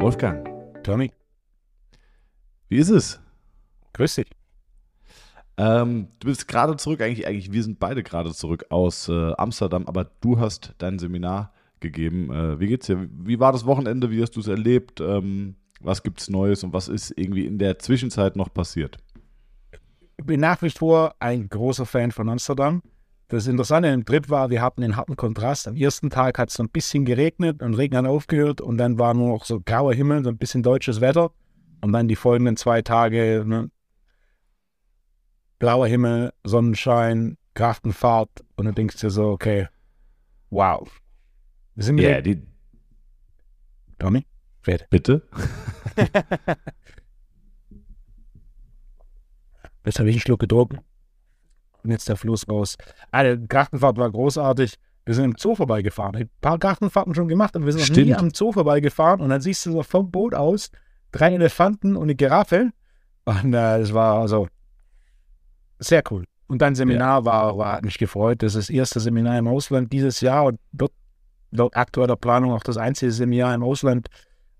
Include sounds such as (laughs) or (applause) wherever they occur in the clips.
Wolfgang, Tommy, wie ist es? grüß dich. Ähm, du bist gerade zurück, eigentlich, eigentlich, wir sind beide gerade zurück aus äh, Amsterdam, aber du hast dein Seminar gegeben. Äh, wie geht's dir? Wie war das Wochenende? Wie hast du es erlebt? Ähm, was gibt's Neues und was ist irgendwie in der Zwischenzeit noch passiert? Ich bin nach wie vor ein großer Fan von Amsterdam. Das Interessante im Trip war, wir hatten einen harten Kontrast. Am ersten Tag hat es so ein bisschen geregnet und Regen hat aufgehört und dann war nur noch so grauer Himmel, so ein bisschen deutsches Wetter. Und dann die folgenden zwei Tage ne, blauer Himmel, Sonnenschein, Kraftenfahrt und dann denkst du dir so, okay, wow. Wir sind Ja, yeah. die, Tommy, red. bitte? (laughs) Jetzt habe ich einen Schluck getrunken. Und jetzt der Fluss raus. Ah, die Gartenfahrt war großartig. Wir sind im Zoo vorbeigefahren. Ich habe ein paar Gartenfahrten schon gemacht, aber wir sind noch nie Stimmt. am Zoo vorbeigefahren. Und dann siehst du so vom Boot aus drei Elefanten und eine Giraffe. Und äh, das war also sehr cool. Und dein Seminar war, war, hat mich gefreut. Das ist das erste Seminar im Ausland dieses Jahr und wird laut aktueller Planung auch das einzige Seminar im Ausland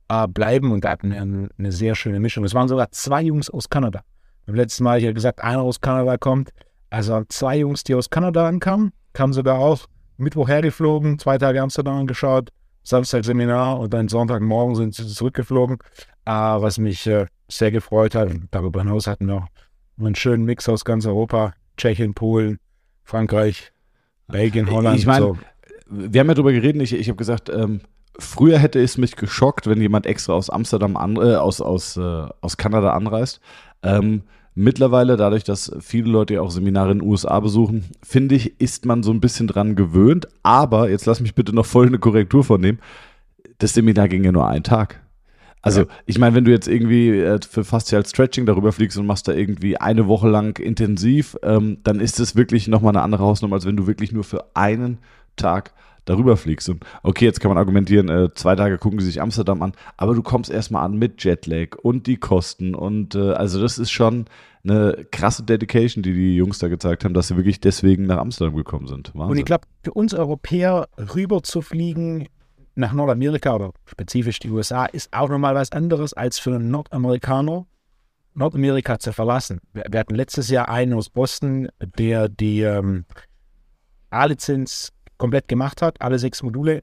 äh, bleiben. Und da hatten wir eine, eine sehr schöne Mischung. Es waren sogar zwei Jungs aus Kanada. Beim letzten Mal habe ich ja gesagt, einer aus Kanada kommt. Also zwei Jungs, die aus Kanada ankamen, kamen sogar auch Mittwoch hergeflogen, zwei Tage Amsterdam angeschaut, Samstag Seminar und dann Sonntagmorgen sind sie zurückgeflogen, äh, was mich äh, sehr gefreut hat. Und darüber hinaus hatten wir auch einen schönen Mix aus ganz Europa, Tschechien, Polen, Frankreich, Belgien, Holland. Ich meine, so. wir haben ja drüber geredet, ich, ich habe gesagt, ähm, früher hätte es mich geschockt, wenn jemand extra aus Amsterdam, an, äh, aus, aus, äh, aus Kanada anreist. Ähm, mittlerweile, dadurch, dass viele Leute ja auch Seminare in den USA besuchen, finde ich, ist man so ein bisschen dran gewöhnt. Aber, jetzt lass mich bitte noch voll eine Korrektur vornehmen, das Seminar ging ja nur einen Tag. Also, Ja. ich meine, wenn du jetzt irgendwie äh, für faszial Stretching darüber fliegst und machst da irgendwie eine Woche lang intensiv, ähm, dann ist es wirklich nochmal eine andere Hausnummer, als wenn du wirklich nur für einen Tag darüber fliegst. Und okay, jetzt kann man argumentieren, äh, zwei Tage gucken sie sich Amsterdam an, aber du kommst erstmal an mit Jetlag und die Kosten und äh, also das ist schon eine krasse Dedication, die die Jungs da gezeigt haben, dass sie wirklich deswegen nach Amsterdam gekommen sind. Wahnsinn. Und ich glaube, für uns Europäer rüber zu fliegen nach Nordamerika oder spezifisch die USA ist auch nochmal was anderes als für einen Nordamerikaner Nordamerika zu verlassen. Wir, hatten letztes Jahr einen aus Boston, der die ähm, A-Lizenz komplett gemacht hat, alle sechs Module.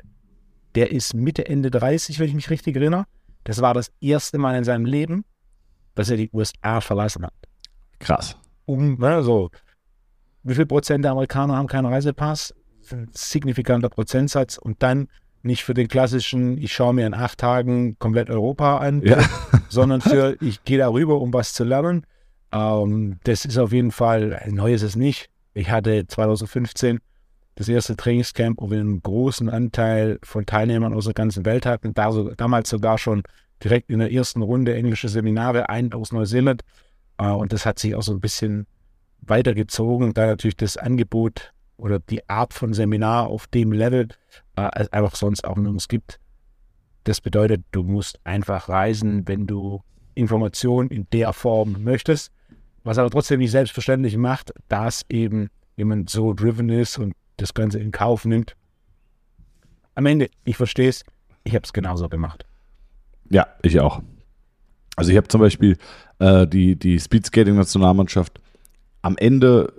Der ist Mitte, Ende 30, wenn ich mich richtig erinnere. Das war das erste Mal in seinem Leben, dass er die USA verlassen hat Krass. um, ne, so, wie viel Prozent der Amerikaner haben keinen Reisepass? Ein signifikanter Prozentsatz und dann nicht für den klassischen, ich schaue mir in acht Tagen komplett Europa an, Ja. (laughs) sondern für, (laughs) ich gehe darüber, um was zu lernen. Ähm, das ist auf jeden Fall, neu ist es nicht. Ich hatte 2015 das erste Trainingscamp, wo wir einen großen Anteil von Teilnehmern aus der ganzen Welt hatten. Da so, damals sogar schon direkt in der ersten Runde englische Seminare, ein aus Neuseeland. Äh, und das hat sich auch so ein bisschen weitergezogen, da natürlich das Angebot oder die Art von Seminar auf dem Level äh, einfach sonst auch nirgends gibt. Das bedeutet, du musst einfach reisen, wenn du Informationen in der Form möchtest, was aber trotzdem nicht selbstverständlich macht, dass eben jemand so driven ist und das Ganze in Kauf nimmt. Am Ende, ich verstehe es, ich habe es genauso gemacht. Ja, ich auch. Also ich habe zum Beispiel äh, die, die Speedskating-Nationalmannschaft am Ende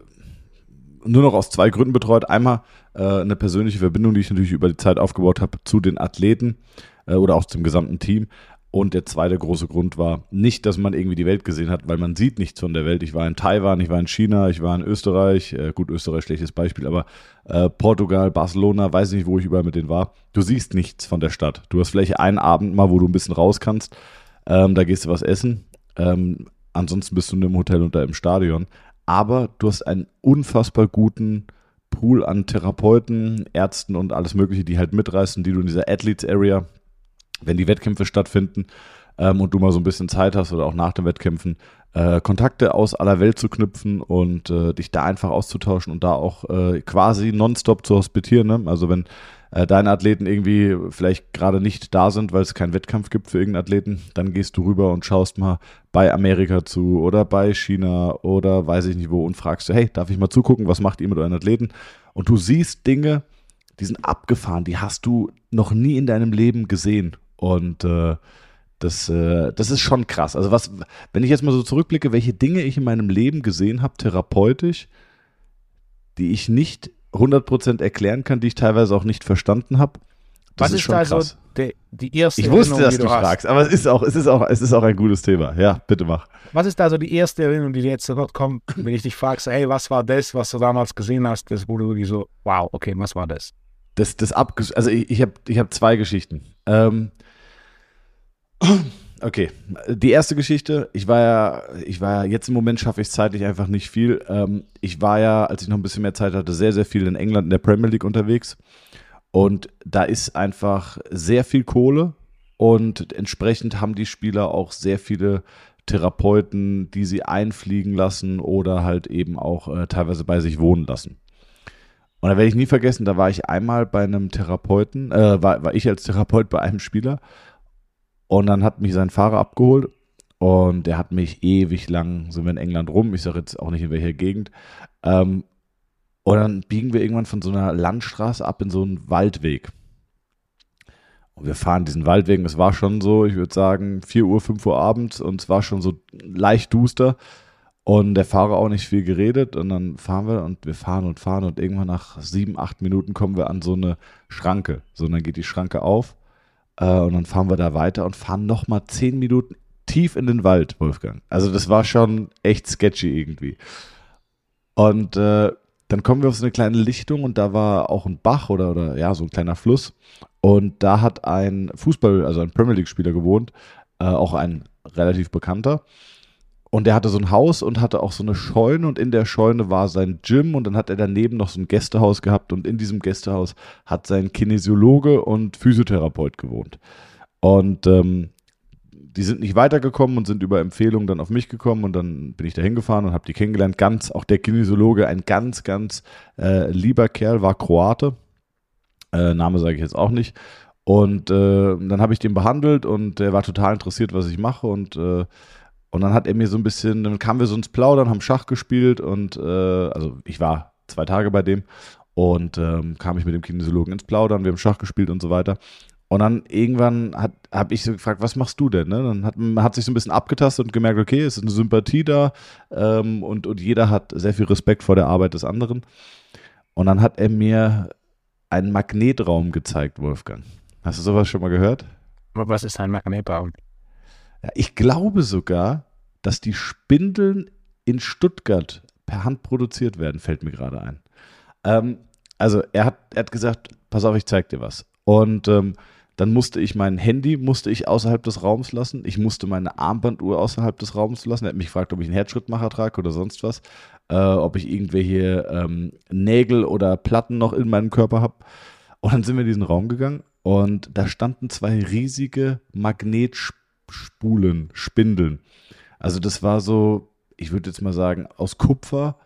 nur noch aus zwei Gründen betreut. Einmal äh, eine persönliche Verbindung, die ich natürlich über die Zeit aufgebaut habe zu den Athleten äh, oder auch zum gesamten Team. Und der zweite große Grund war nicht, dass man irgendwie die Welt gesehen hat, weil man sieht nichts von der Welt. Ich war in Taiwan, ich war in China, ich war in Österreich. Äh, gut, Österreich schlechtes Beispiel, aber äh, Portugal, Barcelona, weiß nicht, wo ich überall mit denen war. Du siehst nichts von der Stadt. Du hast vielleicht einen Abend mal, wo du ein bisschen raus kannst. Ähm, da gehst du was essen. Ähm, ansonsten bist du nur im Hotel und da im Stadion. Aber du hast einen unfassbar guten Pool an Therapeuten, Ärzten und alles Mögliche, die halt mitreißen, die du in dieser Athletes Area, wenn die Wettkämpfe stattfinden ähm, und du mal so ein bisschen Zeit hast oder auch nach den Wettkämpfen, äh, Kontakte aus aller Welt zu knüpfen und äh, dich da einfach auszutauschen und da auch äh, quasi nonstop zu hospitieren. Ne? Also wenn äh, deine Athleten irgendwie vielleicht gerade nicht da sind, weil es keinen Wettkampf gibt für irgendeinen Athleten, dann gehst du rüber und schaust mal bei Amerika zu oder bei China oder weiß ich nicht wo und fragst hey, darf ich mal zugucken, was macht ihr mit euren Athleten? Und du siehst Dinge, die sind abgefahren, die hast du noch nie in deinem Leben gesehen. Und äh, das, äh, das ist schon krass. Also was, wenn ich jetzt mal so zurückblicke, welche Dinge ich in meinem Leben gesehen habe, therapeutisch, die ich nicht 100% erklären kann, die ich teilweise auch nicht verstanden habe. Was ist, ist da so die, die erste Ich wusste, dass du, du fragst, aber es ist, auch, es, ist auch, es ist auch ein gutes Thema. Ja, bitte mach. Was ist da so die erste Erinnerung, die dir jetzt sofort kommt, wenn ich dich frage, hey, was war das, was du damals gesehen hast, das wurde du so, wow, okay, was war das? Das, das abges also ich, ich habe ich hab zwei Geschichten. Ähm, Okay, die erste Geschichte, ich war ja, ich war ja, jetzt im Moment schaffe ich es zeitlich einfach nicht viel. Ähm, ich war ja, als ich noch ein bisschen mehr Zeit hatte, sehr, sehr viel in England in der Premier League unterwegs. Und da ist einfach sehr viel Kohle und entsprechend haben die Spieler auch sehr viele Therapeuten, die sie einfliegen lassen oder halt eben auch äh, teilweise bei sich wohnen lassen. Und da werde ich nie vergessen, da war ich einmal bei einem Therapeuten, äh, war, war ich als Therapeut bei einem Spieler und dann hat mich sein Fahrer abgeholt und der hat mich ewig lang, sind wir in England rum, ich sage jetzt auch nicht in welcher Gegend. Ähm, und dann biegen wir irgendwann von so einer Landstraße ab in so einen Waldweg. Und wir fahren diesen Waldweg. Es war schon so, ich würde sagen, 4 Uhr, 5 Uhr abends und es war schon so leicht duster. Und der Fahrer auch nicht viel geredet. Und dann fahren wir und wir fahren und fahren und irgendwann nach sieben, acht Minuten kommen wir an so eine Schranke. So, und dann geht die Schranke auf äh, und dann fahren wir da weiter und fahren nochmal zehn Minuten tief in den Wald, Wolfgang. Also das war schon echt sketchy irgendwie. Und äh, dann kommen wir auf so eine kleine Lichtung und da war auch ein Bach oder, oder ja, so ein kleiner Fluss. Und da hat ein Fußball, also ein Premier League-Spieler gewohnt, äh, auch ein relativ bekannter. Und er hatte so ein Haus und hatte auch so eine Scheune und in der Scheune war sein Gym und dann hat er daneben noch so ein Gästehaus gehabt und in diesem Gästehaus hat sein Kinesiologe und Physiotherapeut gewohnt. Und ähm, die sind nicht weitergekommen und sind über Empfehlungen dann auf mich gekommen und dann bin ich da hingefahren und habe die kennengelernt. Ganz, auch der Kinesiologe, ein ganz, ganz äh, lieber Kerl, war Kroate. Äh, Name sage ich jetzt auch nicht. Und äh, dann habe ich den behandelt und der war total interessiert, was ich mache und äh, und dann hat er mir so ein bisschen, dann kamen wir so ins Plaudern, haben Schach gespielt und äh, also ich war zwei Tage bei dem und ähm, kam ich mit dem Kinesiologen ins Plaudern, wir haben Schach gespielt und so weiter. Und dann irgendwann habe ich so gefragt, was machst du denn? Ne? Dann hat man hat sich so ein bisschen abgetastet und gemerkt, okay, es ist eine Sympathie da ähm, und, und jeder hat sehr viel Respekt vor der Arbeit des anderen. Und dann hat er mir einen Magnetraum gezeigt, Wolfgang. Hast du sowas schon mal gehört? Was ist ein Magnetraum? Ja, ich glaube sogar, dass die Spindeln in Stuttgart per Hand produziert werden, fällt mir gerade ein. Ähm, also er hat, er hat gesagt, pass auf, ich zeig dir was. Und ähm, dann musste ich mein Handy musste ich außerhalb des Raums lassen. Ich musste meine Armbanduhr außerhalb des Raums lassen. Er hat mich gefragt, ob ich einen Herzschrittmacher trage oder sonst was. Äh, ob ich irgendwelche ähm, Nägel oder Platten noch in meinem Körper habe. Und dann sind wir in diesen Raum gegangen und da standen zwei riesige Magnetspulen Spulen, Spindeln. Also das war so, ich würde jetzt mal sagen, aus Kupfer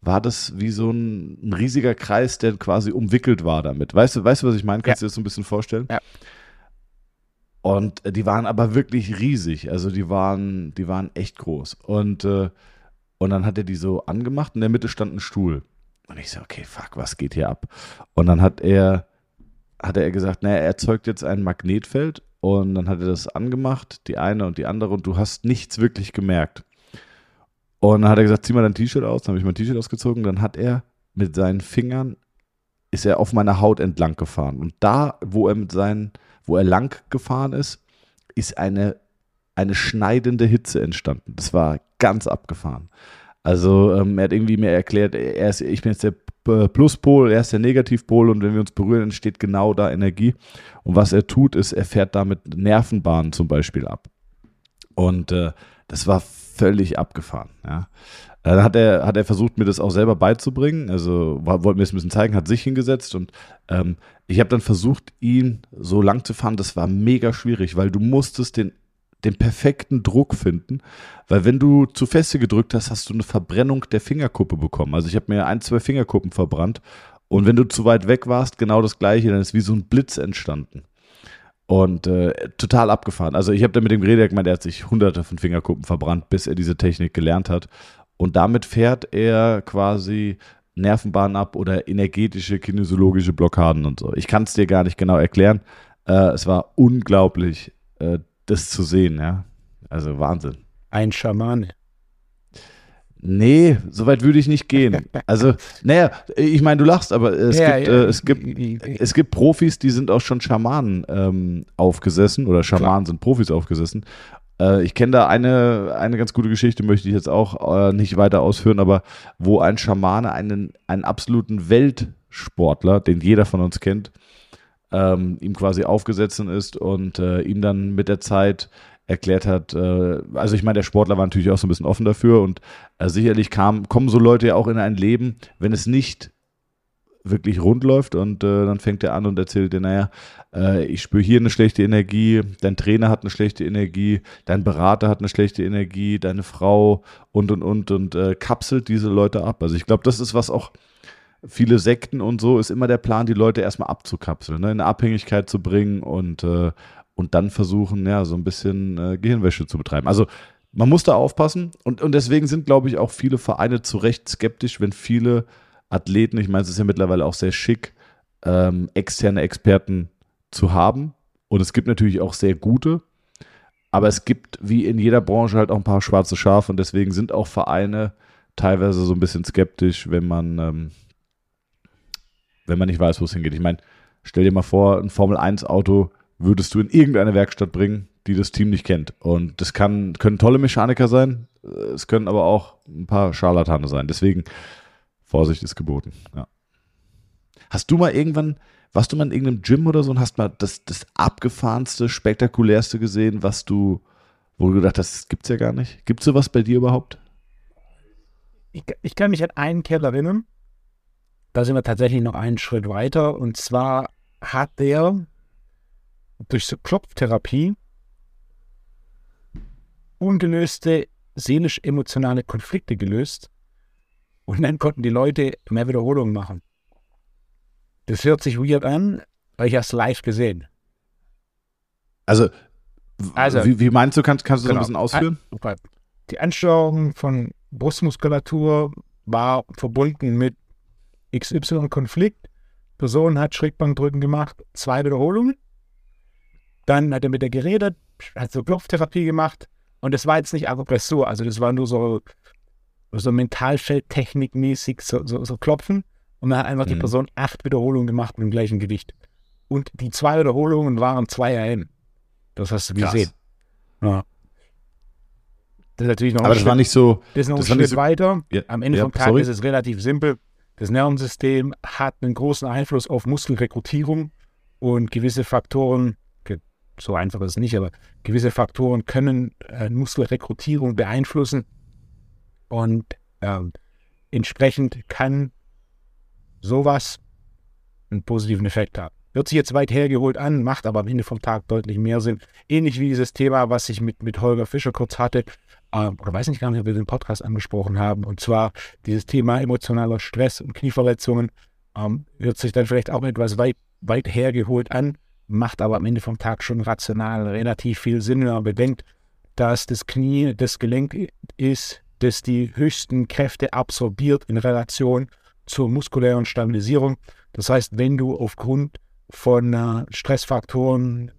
war das wie so ein, ein, riesiger Kreis, der quasi umwickelt war damit. Weißt du, weißt du, was ich meine? Kannst ja. du dir das so ein bisschen vorstellen? Ja. Und die waren aber wirklich riesig. Also die waren, die waren echt groß. Und, äh, und dann hat er die so angemacht in der Mitte stand ein Stuhl. Und ich so, okay, fuck, was geht hier ab? Und dann hat er, hat er gesagt, naja, er erzeugt jetzt ein Magnetfeld und dann hat er das angemacht, die eine und die andere, und du hast nichts wirklich gemerkt. Und dann hat er gesagt, zieh mal dein T-Shirt aus. Dann habe ich mein T-Shirt ausgezogen. Dann hat er mit seinen Fingern, ist er auf meiner Haut entlang gefahren. Und da, wo er mit seinen, wo er lang gefahren ist, ist eine, eine schneidende Hitze entstanden. Das war ganz abgefahren. Also ähm, er hat irgendwie mir erklärt, er ist, ich bin jetzt der Pluspol, er ist der Negativpol und wenn wir uns berühren, entsteht genau da Energie. Und was er tut, ist, er fährt damit Nervenbahnen zum Beispiel ab. Und äh, das war völlig abgefahren. Ja. Äh, dann hat er, hat er versucht, mir das auch selber beizubringen. Also wollte mir das ein bisschen zeigen, hat sich hingesetzt und ähm, ich habe dann versucht, ihn so lang zu fahren. Das war mega schwierig, weil du musstest den den perfekten Druck finden, weil wenn du zu feste gedrückt hast, hast du eine Verbrennung der Fingerkuppe bekommen. Also ich habe mir ein, zwei Fingerkuppen verbrannt Und wenn du zu weit weg warst, genau das gleiche, dann ist wie so ein Blitz entstanden. Und äh, total abgefahren. Also ich habe da mit dem geredet, gemeint, er hat sich hunderte von Fingerkuppen verbrannt, bis er diese Technik gelernt hat. Und damit fährt er quasi Nervenbahnen ab oder energetische, kinesiologische Blockaden und so. Ich kann es dir gar nicht genau erklären. Äh, es war unglaublich, äh, das zu sehen, ja. Also Wahnsinn. Ein Schamane. Nee, so weit würde ich nicht gehen. Also, naja, ich meine, du lachst, aber es, ja, gibt, ja. Äh, es, gibt, es gibt Profis, die sind auch schon Schamanen ähm, aufgesessen oder Schamanen Klar. sind Profis aufgesessen. Äh, ich kenne da eine, eine ganz gute Geschichte, möchte ich jetzt auch äh, nicht weiter ausführen, aber wo ein Schamane einen, einen absoluten Weltsportler, den jeder von uns kennt, ähm, ihm quasi aufgesetzt ist und äh, ihm dann mit der Zeit erklärt hat, äh, also ich meine, der Sportler war natürlich auch so ein bisschen offen dafür und äh, sicherlich kam, kommen so Leute ja auch in ein Leben, wenn es nicht wirklich rund läuft und äh, dann fängt er an und erzählt dir, naja, äh, ich spüre hier eine schlechte Energie, dein Trainer hat eine schlechte Energie, dein Berater hat eine schlechte Energie, deine Frau und und und und äh, kapselt diese Leute ab. Also ich glaube, das ist was auch viele Sekten und so ist immer der Plan, die Leute erstmal abzukapseln, ne, in eine Abhängigkeit zu bringen und äh, und dann versuchen, ja, so ein bisschen äh, Gehirnwäsche zu betreiben. Also man muss da aufpassen und, und deswegen sind, glaube ich, auch viele Vereine zu Recht skeptisch, wenn viele Athleten, ich meine, es ist ja mittlerweile auch sehr schick, ähm, externe Experten zu haben. Und es gibt natürlich auch sehr gute, aber es gibt wie in jeder Branche halt auch ein paar schwarze Schafe und deswegen sind auch Vereine teilweise so ein bisschen skeptisch, wenn man, ähm, wenn man nicht weiß, wo es hingeht. Ich meine, stell dir mal vor, ein Formel-1-Auto würdest du in irgendeine Werkstatt bringen, die das Team nicht kennt. Und das kann, können tolle Mechaniker sein, es können aber auch ein paar Scharlatane sein. Deswegen Vorsicht ist geboten. Ja. Hast du mal irgendwann, warst du mal in irgendeinem Gym oder so und hast mal das, das abgefahrenste, spektakulärste gesehen, was du, wo du gedacht hast, das gibt's ja gar nicht? Gibt es sowas bei dir überhaupt? Ich, ich kann mich an einen Kerl erinnern. Da sind wir tatsächlich noch einen Schritt weiter. Und zwar hat der durch so Klopftherapie ungelöste seelisch-emotionale Konflikte gelöst und dann konnten die Leute mehr Wiederholungen machen. Das hört sich weird an, aber ich habe es live gesehen. Also, also wie, wie, meinst du, kannst, kannst du genau. so ein bisschen ausführen? Die Ansteuerung von Brustmuskulatur war verbunden mit XY-Konflikt. Person hat Schrägbankdrücken gemacht, zwei Wiederholungen. Dann hat er mit der geredet, hat so Klopftherapie gemacht. Und das war jetzt nicht Akupressur, also das war nur so so Mentalfeldtechnikmäßig so, so, so klopfen. Und dann hat einfach mhm. die Person acht Wiederholungen gemacht mit dem gleichen Gewicht. Und die zwei Wiederholungen waren zwei AM. Das hast du gesehen. Ja. Das ist natürlich noch Aber das Schritt, war nicht so. Das ist noch ein Schritt so, weiter. Ja, Am Ende ja, vom Tag sorry. ist es relativ simpel. Das Nervensystem hat einen großen Einfluss auf Muskelrekrutierung und gewisse Faktoren, so einfach ist es nicht, aber gewisse Faktoren können äh, Muskelrekrutierung beeinflussen. Und ähm, entsprechend kann sowas einen positiven Effekt haben. Hört sich jetzt weit hergeholt an, macht aber am Ende vom Tag deutlich mehr Sinn. Ähnlich wie dieses Thema, was ich mit, mit Holger Fischer kurz hatte, äh, oder weiß nicht gar nicht, ob wir den Podcast angesprochen haben, und zwar dieses Thema emotionaler Stress und Knieverletzungen. Ähm, hört sich dann vielleicht auch etwas weit, weit hergeholt an, macht aber am Ende vom Tag schon rational relativ viel Sinn, wenn man bedenkt, dass das Knie das Gelenk ist, das die höchsten Kräfte absorbiert in Relation zur muskulären Stabilisierung. Das heißt, wenn du aufgrund von äh, Stressfaktoren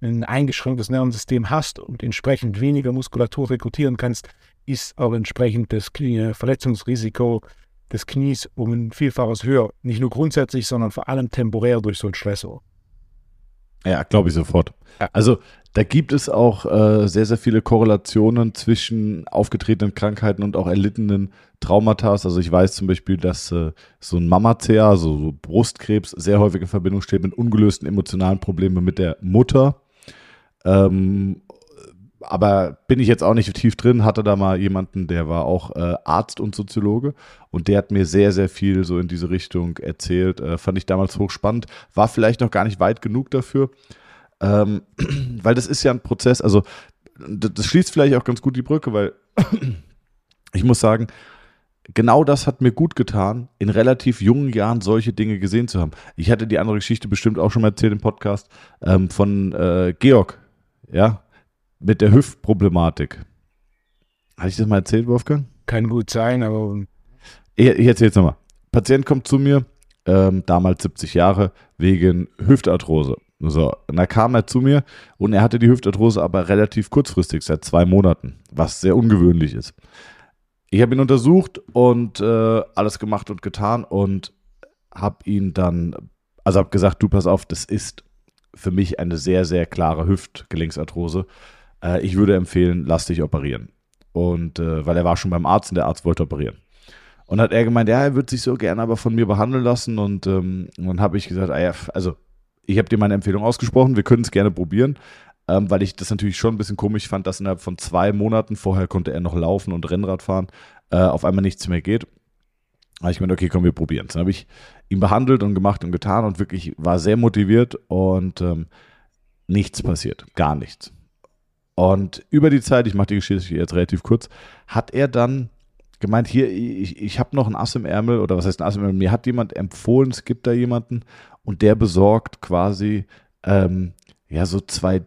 ein eingeschränktes Nervensystem hast und entsprechend weniger Muskulatur rekrutieren kannst, ist auch entsprechend das Knie Verletzungsrisiko des Knies um ein Vielfaches höher. Nicht nur grundsätzlich, sondern vor allem temporär durch so einen Stressor. Ja, glaube ich sofort. Ja. Also da gibt es auch äh, sehr, sehr viele Korrelationen zwischen aufgetretenen Krankheiten und auch erlittenen Traumata. Also ich weiß zum Beispiel, dass äh, so ein Mammacer, also so Brustkrebs, sehr häufig in Verbindung steht mit ungelösten emotionalen Problemen mit der Mutter. Ähm, aber bin ich jetzt auch nicht tief drin, hatte da mal jemanden, der war auch äh, Arzt und Soziologe und der hat mir sehr, sehr viel so in diese Richtung erzählt. Äh, fand ich damals hochspannend, war vielleicht noch gar nicht weit genug dafür. Ähm, (clears throat) weil das ist ja ein Prozess, also das, das schließt vielleicht auch ganz gut die Brücke, weil (clears throat) ich muss sagen, genau das hat mir gut getan, in relativ jungen Jahren solche Dinge gesehen zu haben. Ich hatte die andere Geschichte bestimmt auch schon mal erzählt im Podcast ähm, von äh, Georg, ja, mit der Hüftproblematik. Hatte ich das mal erzählt, Wolfgang? Kann gut sein, aber. Ich, ich erzähle es nochmal. Patient kommt zu mir, ähm, damals 70 Jahre, wegen Hüftarthrose. So, und da kam er zu mir und er hatte die Hüftarthrose aber relativ kurzfristig, seit zwei Monaten, was sehr ungewöhnlich ist. Ich habe ihn untersucht und äh, alles gemacht und getan und habe ihn dann, also habe gesagt, du pass auf, das ist für mich eine sehr, sehr klare Hüftgelenksarthrose. Äh, ich würde empfehlen, lass dich operieren. Und äh, weil er war schon beim Arzt und der Arzt wollte operieren. Und hat er gemeint, ja, er würde sich so gerne aber von mir behandeln lassen. Und, ähm, dann habe ich gesagt, ah also ich habe dir meine Empfehlung ausgesprochen, wir können es gerne probieren, ähm, weil ich das natürlich schon ein bisschen komisch fand, dass innerhalb von zwei Monaten, vorher konnte er noch laufen und Rennrad fahren, äh, auf einmal nichts mehr geht. Habe ich gemeint, okay, komm, wir probieren es. Dann habe ich ihn behandelt und gemacht und getan und wirklich war sehr motiviert und ähm, nichts passiert, gar nichts. Und über die Zeit, ich mache die Geschichte jetzt relativ kurz, hat er dann gemeint, hier, ich, ich habe noch ein Ass im Ärmel oder was heißt ein Ass im Ärmel? Mir hat jemand empfohlen, es gibt da jemanden und der besorgt quasi ähm, ja so zwei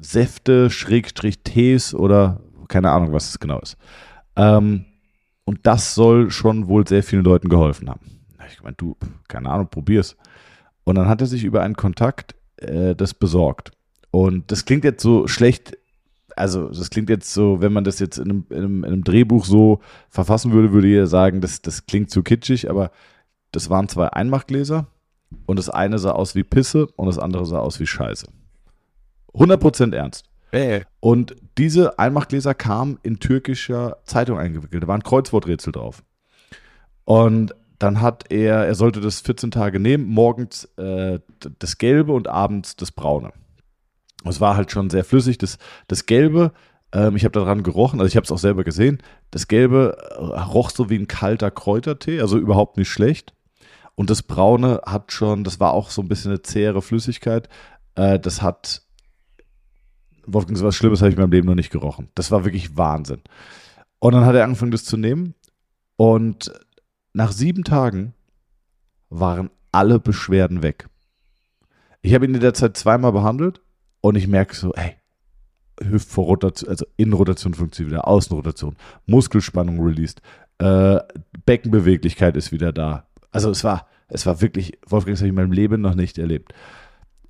Säfte, Schrägstrich Tees oder keine Ahnung, was es genau ist. Ähm, und das soll schon wohl sehr vielen Leuten geholfen haben. Ich meine, du, keine Ahnung, probier's. Und dann hat er sich über einen Kontakt äh, das besorgt. Und das klingt jetzt so schlecht also das klingt jetzt so, wenn man das jetzt in einem, in einem, in einem Drehbuch so verfassen würde, würde jeder sagen, das, das klingt zu kitschig, aber das waren zwei Einmachgläser und das eine sah aus wie Pisse und das andere sah aus wie Scheiße. 100% ernst. Hey. Und diese Einmachgläser kamen in türkischer Zeitung eingewickelt. Da waren Kreuzworträtsel drauf. Und dann hat er, er sollte das 14 Tage nehmen, morgens äh, das Gelbe und abends das Braune. Es war halt schon sehr flüssig. Das, das Gelbe, ähm, ich habe daran gerochen, also ich habe es auch selber gesehen. Das Gelbe äh, roch so wie ein kalter Kräutertee, also überhaupt nicht schlecht. Und das Braune hat schon, das war auch so ein bisschen eine zähere Flüssigkeit. Äh, das hat, Wolfgang, so was Schlimmes habe ich in meinem Leben noch nicht gerochen. Das war wirklich Wahnsinn. Und dann hat er angefangen, das zu nehmen. Und nach sieben Tagen waren alle Beschwerden weg. Ich habe ihn in der Zeit zweimal behandelt und ich merke so, ey, Hüftvorrotation, also Innenrotation funktioniert wieder, Außenrotation, Muskelspannung released, äh, Beckenbeweglichkeit ist wieder da. Also es war, es war wirklich, Wolfgang, das habe ich in meinem Leben noch nicht erlebt.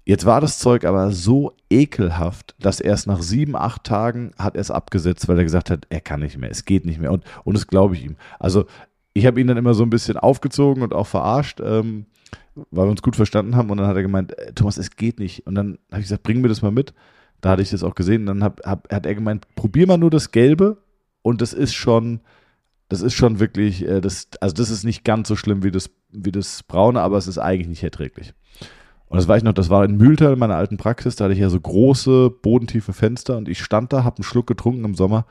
Jetzt war das Zeug aber so ekelhaft, dass erst nach sieben, acht Tagen hat er es abgesetzt, weil er gesagt hat, er kann nicht mehr, es geht nicht mehr. Und, und das glaube ich ihm. Also ich habe ihn dann immer so ein bisschen aufgezogen und auch verarscht. Ähm, weil wir uns gut verstanden haben. Und dann hat er gemeint, äh, Thomas, es geht nicht. Und dann habe ich gesagt, bring mir das mal mit. Da hatte ich das auch gesehen. Und dann hab, hab, hat er gemeint, probier mal nur das Gelbe. Und das ist schon, das ist schon wirklich, äh, das, also das ist nicht ganz so schlimm wie das, wie das Braune, aber es ist eigentlich nicht erträglich. Und das weiß ich noch, das war in Mühltal in meiner alten Praxis, da hatte ich ja so große, bodentiefe Fenster und ich stand da, habe einen Schluck getrunken im Sommer.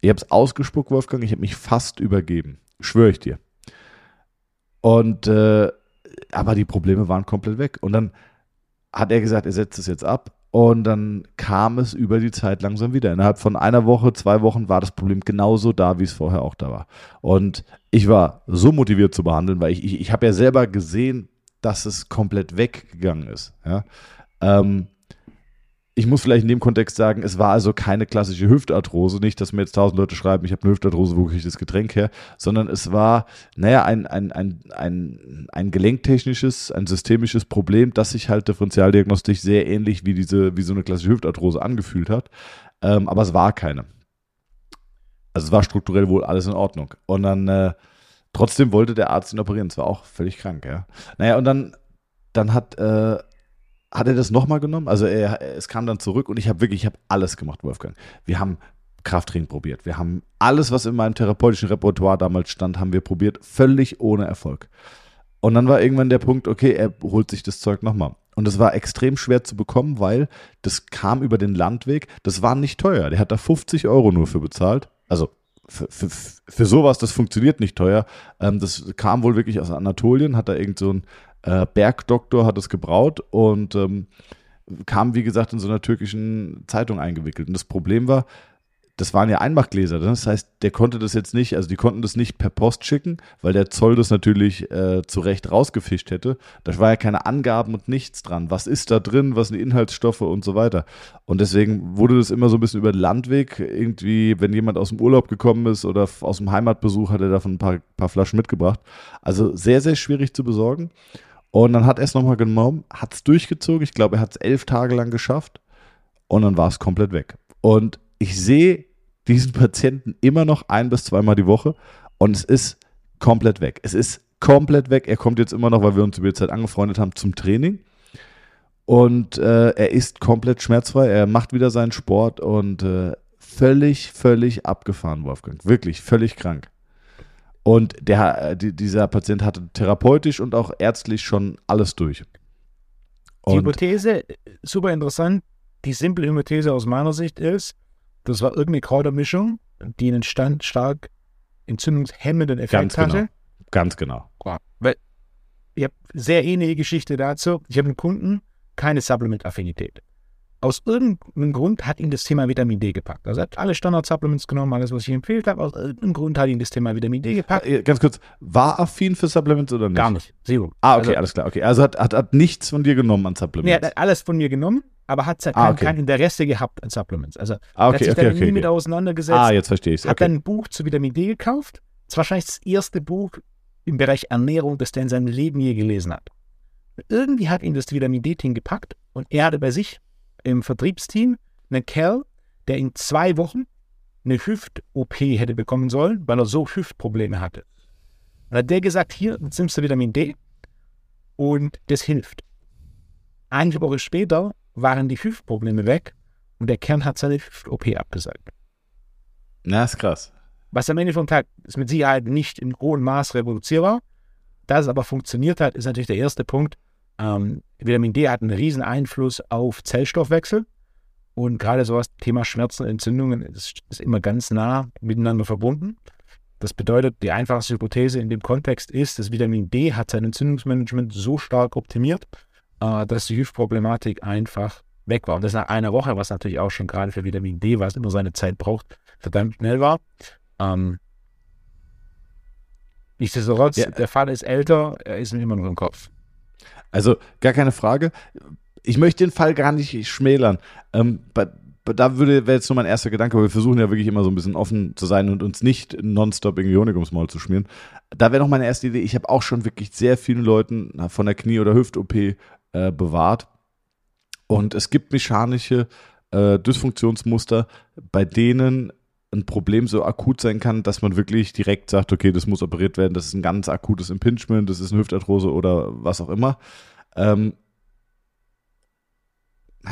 Ich habe es ausgespuckt, Wolfgang, ich habe mich fast übergeben. Schwöre ich dir. Und äh, aber die Probleme waren komplett weg. Und dann hat er gesagt, er setzt es jetzt ab. Und dann kam es über die Zeit langsam wieder. Innerhalb von einer Woche, zwei Wochen war das Problem genauso da, wie es vorher auch da war. Und ich war so motiviert zu behandeln, weil ich, ich, ich habe ja selber gesehen, dass es komplett weggegangen ist. Ja? Ähm, ich muss vielleicht in dem Kontext sagen, es war also keine klassische Hüftarthrose, nicht, dass mir jetzt tausend Leute schreiben, ich habe eine Hüftarthrose, wo kriege ich das Getränk her, sondern es war, naja, ein, ein, ein, ein, ein gelenktechnisches, ein systemisches Problem, das sich halt differentialdiagnostisch sehr ähnlich wie diese, wie so eine klassische Hüftarthrose angefühlt hat, ähm, aber es war keine. Also es war strukturell wohl alles in Ordnung. Und dann äh, trotzdem wollte der Arzt ihn operieren, es war auch völlig krank, ja. Naja, und dann, dann hat äh, hat er das nochmal genommen? Also er, es kam dann zurück und ich habe wirklich, ich habe alles gemacht, Wolfgang. Wir haben Krafttraining probiert. Wir haben alles, was in meinem therapeutischen Repertoire damals stand, haben wir probiert, völlig ohne Erfolg. Und dann war irgendwann der Punkt, okay, er holt sich das Zeug nochmal. Und das war extrem schwer zu bekommen, weil das kam über den Landweg. Das war nicht teuer. Der hat da 50 Euro nur für bezahlt. Also für, für, für sowas, das funktioniert nicht teuer. Ähm, das kam wohl wirklich aus Anatolien, hat da irgend so ein äh, Bergdoktor hat es gebraut und ähm, kam, wie gesagt, in so einer türkischen Zeitung eingewickelt. Und das Problem war, das waren ja Einmachgläser. Ne? Das heißt, der konnte das jetzt nicht, also die konnten das nicht per Post schicken, weil der Zoll das natürlich äh, zu Recht rausgefischt hätte. Da war ja keine Angaben und nichts dran. Was ist da drin, was sind die Inhaltsstoffe und so weiter. Und deswegen wurde das immer so ein bisschen über den Landweg. Irgendwie, wenn jemand aus dem Urlaub gekommen ist oder aus dem Heimatbesuch, hat er davon ein paar, paar Flaschen mitgebracht. Also sehr, sehr schwierig zu besorgen. Und dann hat er es nochmal genommen, hat es durchgezogen. Ich glaube, er hat es elf Tage lang geschafft. Und dann war es komplett weg. Und ich sehe diesen Patienten immer noch ein bis zweimal die Woche und es ist komplett weg. Es ist komplett weg. Er kommt jetzt immer noch, weil wir uns über die Zeit angefreundet haben, zum Training. Und äh, er ist komplett schmerzfrei. Er macht wieder seinen Sport und äh, völlig, völlig abgefahren, Wolfgang. Wirklich völlig krank. Und der, äh, die, dieser Patient hatte therapeutisch und auch ärztlich schon alles durch. Und die Hypothese, super interessant. Die simple Hypothese aus meiner Sicht ist, das war irgendeine Kräutermischung, die einen stand, stark entzündungshemmenden Effekt Ganz genau. hatte. Ganz genau. Weil ich habe sehr ähnliche Geschichte dazu. Ich habe einen Kunden, keine Supplement-Affinität. Aus irgendeinem Grund hat ihn das Thema Vitamin D gepackt. Also er hat alle Standard-Supplements genommen, alles, was ich empfehlt habe. Aus irgendeinem Grund hat ihn das Thema Vitamin D gepackt. Äh, Ganz kurz, war affin für Supplements oder nicht? Gar nicht. Zero. Ah, okay, Also- alles klar. Okay, also hat, hat, hat nichts von dir genommen an Nee, er Supplements. hat alles von mir genommen, aber hat kein, Ah, okay. kein Interesse gehabt an Supplements. Also ah, er hat okay, sich okay, dann okay. nie mit okay. auseinandergesetzt. Ah, jetzt verstehe ich es. hat Okay. dann ein Buch zu Vitamin D gekauft. Das ist wahrscheinlich das erste Buch im Bereich Ernährung, das er in seinem Leben je gelesen hat. Irgendwie hat ihn das Vitamin D-Team gepackt und er hatte bei sich im Vertriebsteam einen Kerl, der in zwei Wochen eine Hüft-OP hätte bekommen sollen, weil er so Hüftprobleme hatte. Und hat der gesagt, hier, jetzt nimmst du Vitamin D und das hilft. Eine Woche später waren die Hüftprobleme weg und der Kern hat seine Hüft-OP abgesagt. Na, ist krass. Was am Ende vom Tag ist mit Sicherheit nicht in hohem Maß reproduzierbar. Dass es aber funktioniert hat, ist natürlich der erste Punkt. Ähm, Vitamin D hat einen riesen Einfluss auf Zellstoffwechsel. Und gerade sowas, Thema Schmerzen, Entzündungen, ist, ist immer ganz nah miteinander verbunden. Das bedeutet, die einfachste Hypothese in dem Kontext ist, dass Vitamin D hat sein Entzündungsmanagement so stark optimiert, äh, dass die Hüftproblematik einfach weg war. Und das nach einer Woche, was natürlich auch schon gerade für Vitamin D, was immer seine Zeit braucht, verdammt schnell war. Ähm, nichtsdestotrotz, Ja. der Fall ist älter, er ist mir immer noch im Kopf. Also gar keine Frage. Ich möchte den Fall gar nicht schmälern. Ähm, bei, bei, da würde wäre jetzt nur mein erster Gedanke, aber wir versuchen ja wirklich immer so ein bisschen offen zu sein und uns nicht nonstop irgendwie Honig ums Maul zu schmieren. Da wäre noch meine erste Idee. Ich habe auch schon wirklich sehr vielen Leuten von der Knie- oder Hüft-OP äh, bewahrt. Und es gibt mechanische äh, Dysfunktionsmuster, bei denen ein Problem so akut sein kann, dass man wirklich direkt sagt, okay, das muss operiert werden, das ist ein ganz akutes Impingement, das ist eine Hüftarthrose oder was auch immer. Ähm,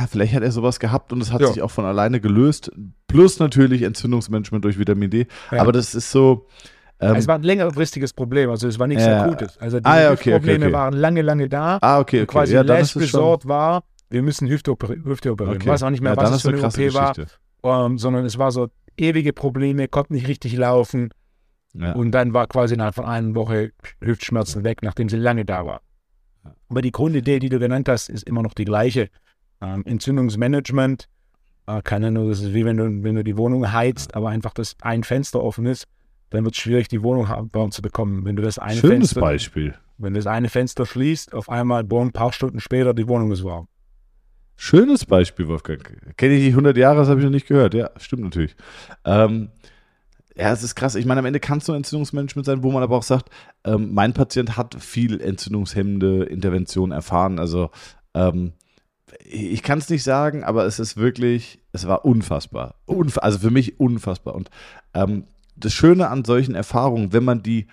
vielleicht hat er sowas gehabt und es hat Ja. sich auch von alleine gelöst. Plus natürlich Entzündungsmanagement durch Vitamin D. Ja. Aber das ist so. Ähm, es war ein längerfristiges Problem, also es war nichts Ja. Akutes. Also die Ah, okay, okay, Hüftprobleme okay. waren lange, lange da. ah, okay, okay. quasi ja, last. Resort war, wir müssen Hüfte, operi Hüfte operieren. Okay. Ich weiß auch nicht mehr, ja, was es ist für eine OP war, Geschichte. ähm, sondern es war so ewige Probleme, konnte nicht richtig laufen Ja. und dann war quasi innerhalb von einer Woche Hüftschmerzen weg, nachdem sie lange da war. Aber die Grundidee, die du genannt hast, ist immer noch die gleiche. Ähm, Entzündungsmanagement, äh, keine Ahnung, das ist wie wenn du, wenn du die Wohnung heizt, aber einfach das ein Fenster offen ist, dann wird es schwierig, die Wohnung warm zu bekommen. Wenn du das eine Schönes Fenster, Beispiel. wenn du das eine Fenster schließt, auf einmal, boah, ein paar Stunden später, die Wohnung ist warm. Schönes Beispiel, Wolfgang. Kenne ich die 100 Jahre, das habe ich noch nicht gehört. Ja, stimmt natürlich. Ähm, ja, es ist krass. Ich meine, am Ende kann es nur Entzündungsmanagement sein, wo man aber auch sagt, ähm, mein Patient hat viel entzündungshemmende Intervention erfahren. Also ähm, ich kann es nicht sagen, aber es ist wirklich, es war unfassbar. Unf also für mich unfassbar. Und ähm, das Schöne an solchen Erfahrungen, wenn man die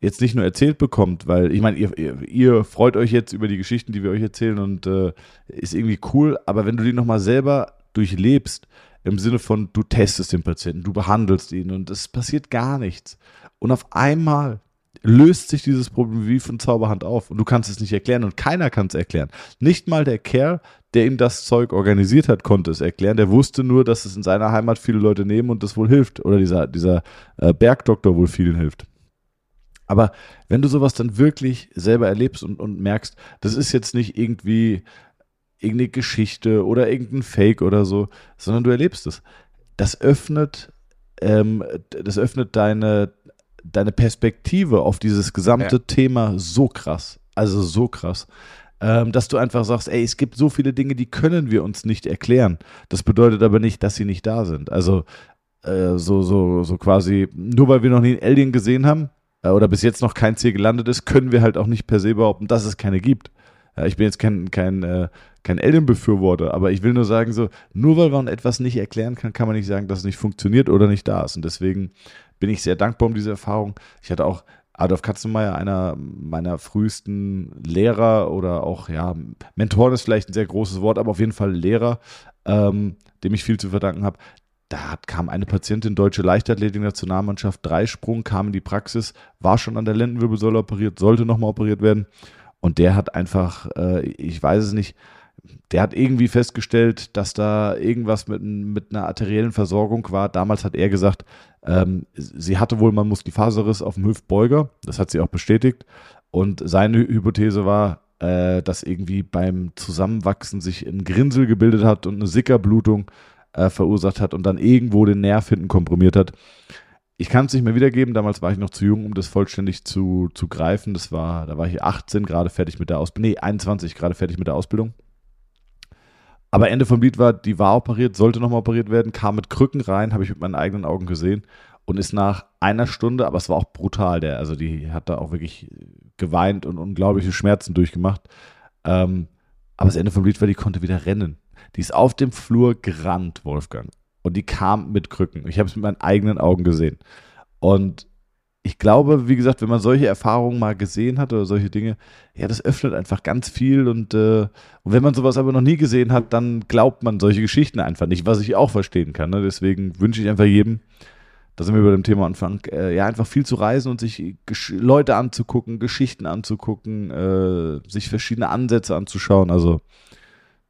jetzt nicht nur erzählt bekommt, weil ich meine, ihr, ihr, ihr freut euch jetzt über die Geschichten, die wir euch erzählen und äh, ist irgendwie cool, aber wenn du die nochmal selber durchlebst, im Sinne von, du testest den Patienten, du behandelst ihn und es passiert gar nichts. Und auf einmal löst sich dieses Problem wie von Zauberhand auf und du kannst es nicht erklären und keiner kann es erklären. Nicht mal der Kerl, der ihm das Zeug organisiert hat, konnte es erklären. Der wusste nur, dass es in seiner Heimat viele Leute nehmen und das wohl hilft. Oder dieser, dieser äh, Bergdoktor wohl vielen hilft. Aber wenn du sowas dann wirklich selber erlebst und, und merkst, das ist jetzt nicht irgendwie irgendeine Geschichte oder irgendein Fake oder so, sondern du erlebst es. Das öffnet ähm, das öffnet deine, deine Perspektive auf dieses gesamte Ja. Thema so krass. Also so krass. Ähm, dass du einfach sagst, ey, es gibt so viele Dinge, die können wir uns nicht erklären. Das bedeutet aber nicht, dass sie nicht da sind. Also äh, so, so, so quasi, nur weil wir noch nie einen Alien gesehen haben äh, oder bis jetzt noch kein Ziel gelandet ist, können wir halt auch nicht per se behaupten, dass es keine gibt. Ja, ich bin jetzt kein, kein, äh, kein Alien-Befürworter, aber ich will nur sagen, so, nur weil man etwas nicht erklären kann, kann man nicht sagen, dass es nicht funktioniert oder nicht da ist. Und deswegen bin ich sehr dankbar um diese Erfahrung. Ich hatte auch Adolf Katzenmeier, einer meiner frühesten Lehrer oder auch, ja, Mentoren ist vielleicht ein sehr großes Wort, aber auf jeden Fall Lehrer, ähm, dem ich viel zu verdanken habe. Da kam eine Patientin, deutsche Leichtathletik-Nationalmannschaft, Dreisprung, kam in die Praxis, war schon an der Lendenwirbelsäule operiert, sollte nochmal operiert werden. Und der hat einfach, äh, ich weiß es nicht, der hat irgendwie festgestellt, dass da irgendwas mit, mit einer arteriellen Versorgung war. Damals hat er gesagt, ähm, sie hatte wohl mal Muskelfaserriss auf dem Hüftbeuger. Das hat sie auch bestätigt. Und seine Hypothese war, äh, dass irgendwie beim Zusammenwachsen sich ein Grinsel gebildet hat und eine Sickerblutung äh, verursacht hat und dann irgendwo den Nerv hinten komprimiert hat. Ich kann es nicht mehr wiedergeben. Damals war ich noch zu jung, um das vollständig zu, zu greifen. Das war, da war ich 18, gerade fertig mit der Ausbildung. Nee, 21, gerade fertig mit der Ausbildung. Aber Ende vom Lied war, die war operiert, sollte nochmal operiert werden, kam mit Krücken rein, habe ich mit meinen eigenen Augen gesehen und ist nach einer Stunde, aber es war auch brutal, der, also die hat da auch wirklich geweint und unglaubliche Schmerzen durchgemacht. Ähm, aber das Ende vom Lied war, die konnte wieder rennen. Die ist auf dem Flur gerannt, Wolfgang. Und die kam mit Krücken. Ich habe es mit meinen eigenen Augen gesehen. Und ich glaube, wie gesagt, wenn man solche Erfahrungen mal gesehen hat oder solche Dinge, ja, das öffnet einfach ganz viel. Und, äh, und wenn man sowas aber noch nie gesehen hat, dann glaubt man solche Geschichten einfach nicht, was ich auch verstehen kann. Ne? Deswegen wünsche ich einfach jedem, da sind wir über dem Thema Anfang, äh, ja, einfach viel zu reisen und sich Gesch Leute anzugucken, Geschichten anzugucken, äh, sich verschiedene Ansätze anzuschauen. Also,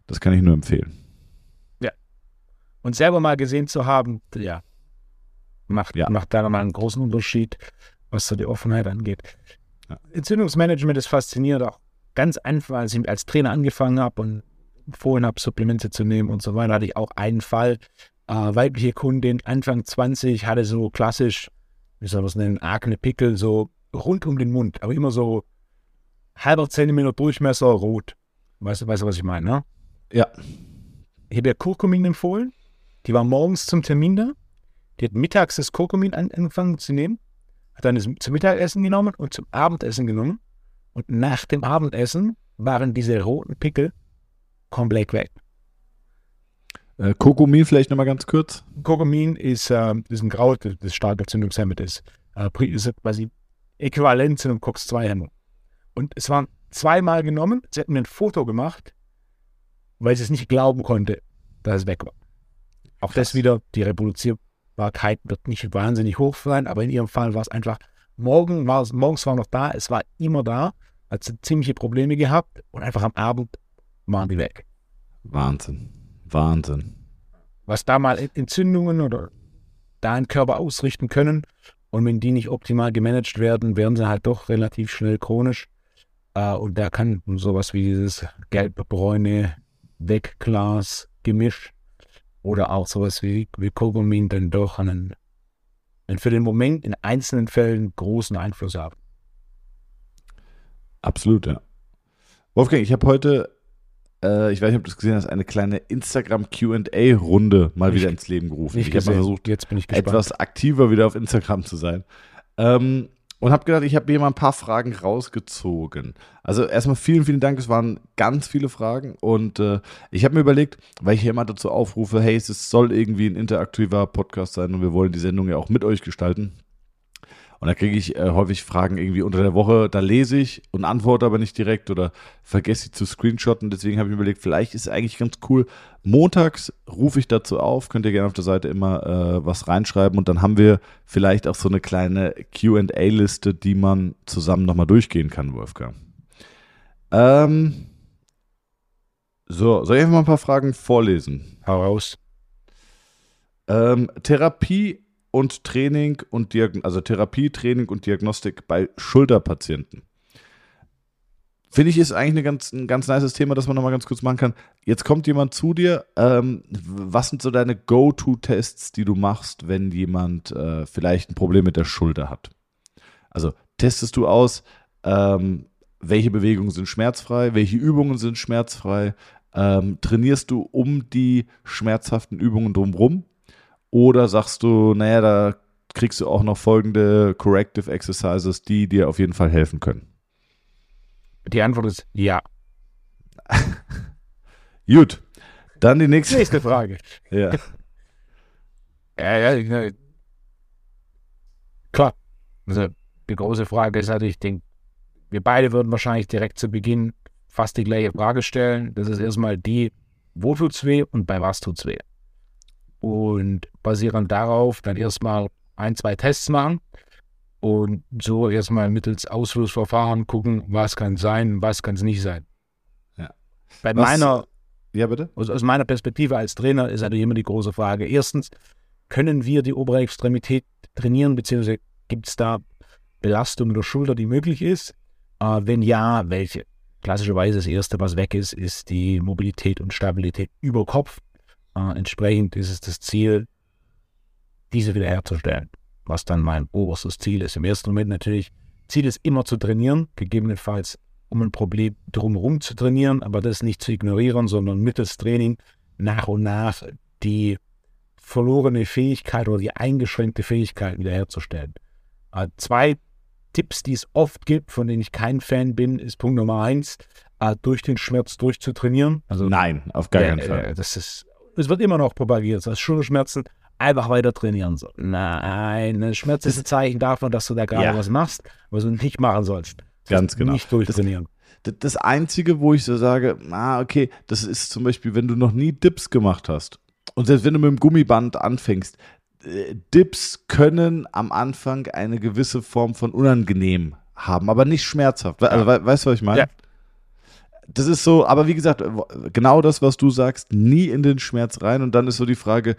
das kann ich nur empfehlen. Und selber mal gesehen zu haben, ja, macht, Ja. macht da nochmal einen großen Unterschied, was so die Offenheit angeht. Ja. Entzündungsmanagement ist faszinierend, auch ganz einfach, als ich als Trainer angefangen habe und vorhin habe, Supplemente zu nehmen und so weiter, hatte ich auch einen Fall. Äh, weibliche Kundin, Anfang 20, hatte so klassisch, wie soll man es nennen, Akne, Pickel, so rund um den Mund, aber immer so halber Zentimeter Durchmesser rot. Weißt du, weißt du, was ich meine, ne? Ja. Ich habe ihr Kurkumin empfohlen. Die war morgens zum Termin da. Die hat mittags das Kurkumin an, angefangen zu nehmen. Hat dann es zum Mittagessen genommen und zum Abendessen genommen. Und nach dem Abendessen waren diese roten Pickel komplett weg. Äh, Kokomin vielleicht nochmal ganz kurz. Kurkumin ist, äh, ist ein Kraut, das das stark entzündungshemmend ist. Äh, ist quasi äquivalent zu einem COX-2-Hemmer. Und es waren zweimal genommen. Sie hat mir ein Foto gemacht, weil sie es nicht glauben konnte, dass es weg war. Auch das Krass. wieder, die Reproduzierbarkeit wird nicht wahnsinnig hoch sein, aber in ihrem Fall war es einfach, morgen war es, morgens war noch da, es war immer da, hat sie ziemliche Probleme gehabt und einfach am Abend waren die weg. Wahnsinn. Wahnsinn. was da mal Entzündungen oder da im Körper ausrichten können. Und wenn die nicht optimal gemanagt werden, werden sie halt doch relativ schnell chronisch. Äh, und da kann sowas wie dieses gelb-bräune Wegglas-Gemisch oder auch sowas wie, Kogomin dann doch einen, einen für den Moment in einzelnen Fällen großen Einfluss haben. Absolut, ja. Wolfgang, ich habe heute, äh, ich weiß nicht, ob du es gesehen hast, eine kleine Instagram-QA-Runde mal Nicht- wieder ins Leben gerufen. Ich habe versucht, Jetzt bin ich gespannt. etwas aktiver wieder auf Instagram zu sein. Ähm, und habe gedacht, ich habe hier mal ein paar Fragen rausgezogen. Also erstmal vielen, vielen Dank. Es waren ganz viele Fragen. Und äh, ich habe mir überlegt, weil ich hier immer dazu aufrufe, hey, es soll irgendwie ein interaktiver Podcast sein und wir wollen die Sendung ja auch mit euch gestalten. Und da kriege ich äh, häufig Fragen irgendwie unter der Woche, da lese ich und antworte aber nicht direkt oder vergesse sie zu screenshotten. Deswegen habe ich mir überlegt, vielleicht ist es eigentlich ganz cool. Montags rufe ich dazu auf, könnt ihr gerne auf der Seite immer äh, was reinschreiben und dann haben wir vielleicht auch so eine kleine QA-Liste, die man zusammen nochmal durchgehen kann, Wolfgang. Ähm, so, soll ich einfach mal ein paar Fragen vorlesen? Hau raus. Ähm, Therapie und Training und Diagn also Therapie, Training und Diagnostik bei Schulterpatienten. Finde ich, ist eigentlich ganz, ein ganz nices Thema, das man nochmal ganz kurz machen kann. Jetzt kommt jemand zu dir. Ähm, was sind so deine Go-To-Tests, die du machst, wenn jemand äh, vielleicht ein Problem mit der Schulter hat? Also testest du aus, ähm, welche Bewegungen sind schmerzfrei, welche Übungen sind schmerzfrei, ähm, trainierst du um die schmerzhaften Übungen drumherum oder sagst du, naja, da kriegst du auch noch folgende Corrective Exercises, die dir auf jeden Fall helfen können? Die Antwort ist ja. (laughs) Gut, dann die nächste, nächste Frage. (laughs) ja. Ja, ja, ja. Klar. Also die große Frage ist halt, ich denke, wir beide würden wahrscheinlich direkt zu Beginn fast die gleiche Frage stellen. Das ist erstmal die, wo tut's weh und bei was tut's weh? Und basierend darauf dann erstmal ein, zwei Tests machen und so erstmal mittels Ausschlussverfahren gucken, was kann sein, was kann es nicht sein. Ja. Bei Was- meiner, Ja, bitte? aus, aus meiner Perspektive als Trainer ist natürlich immer die große Frage. Erstens, können wir die obere Extremität trainieren, beziehungsweise gibt es da Belastung der Schulter, die möglich ist? Äh, wenn ja, welche? Klassischerweise das Erste, was weg ist, ist die Mobilität und Stabilität über Kopf. Äh, entsprechend ist es das Ziel, diese wiederherzustellen, was dann mein oberstes Ziel ist. Im ersten Moment natürlich, Ziel ist immer zu trainieren, gegebenenfalls um ein Problem drumherum zu trainieren, aber das nicht zu ignorieren, sondern mittels Training nach und nach die verlorene Fähigkeit oder die eingeschränkte Fähigkeit wiederherzustellen. Äh, zwei Tipps, die es oft gibt, von denen ich kein Fan bin, ist Punkt Nummer eins, äh, durch den Schmerz durchzutrainieren. Also Nein, auf gar keinen Fall. äh, Das ist, es wird immer noch propagiert, das heißt Schulterschmerzen einfach weiter trainieren soll. Nein, ein Schmerz ist ein Zeichen davon, dass du da gerade Ja. was machst, was du nicht machen sollst. Das Ganz genau. Nicht durchtrainieren. D- Das Einzige, wo ich so sage, ah, okay, das ist zum Beispiel, wenn du noch nie Dips gemacht hast und selbst wenn du mit dem Gummiband anfängst, äh, Dips können am Anfang eine gewisse Form von unangenehm haben, aber nicht schmerzhaft. We also, we weißt du, was ich meine? Ja. Das ist so, aber wie gesagt, genau das, was du sagst, nie in den Schmerz rein und dann ist so die Frage,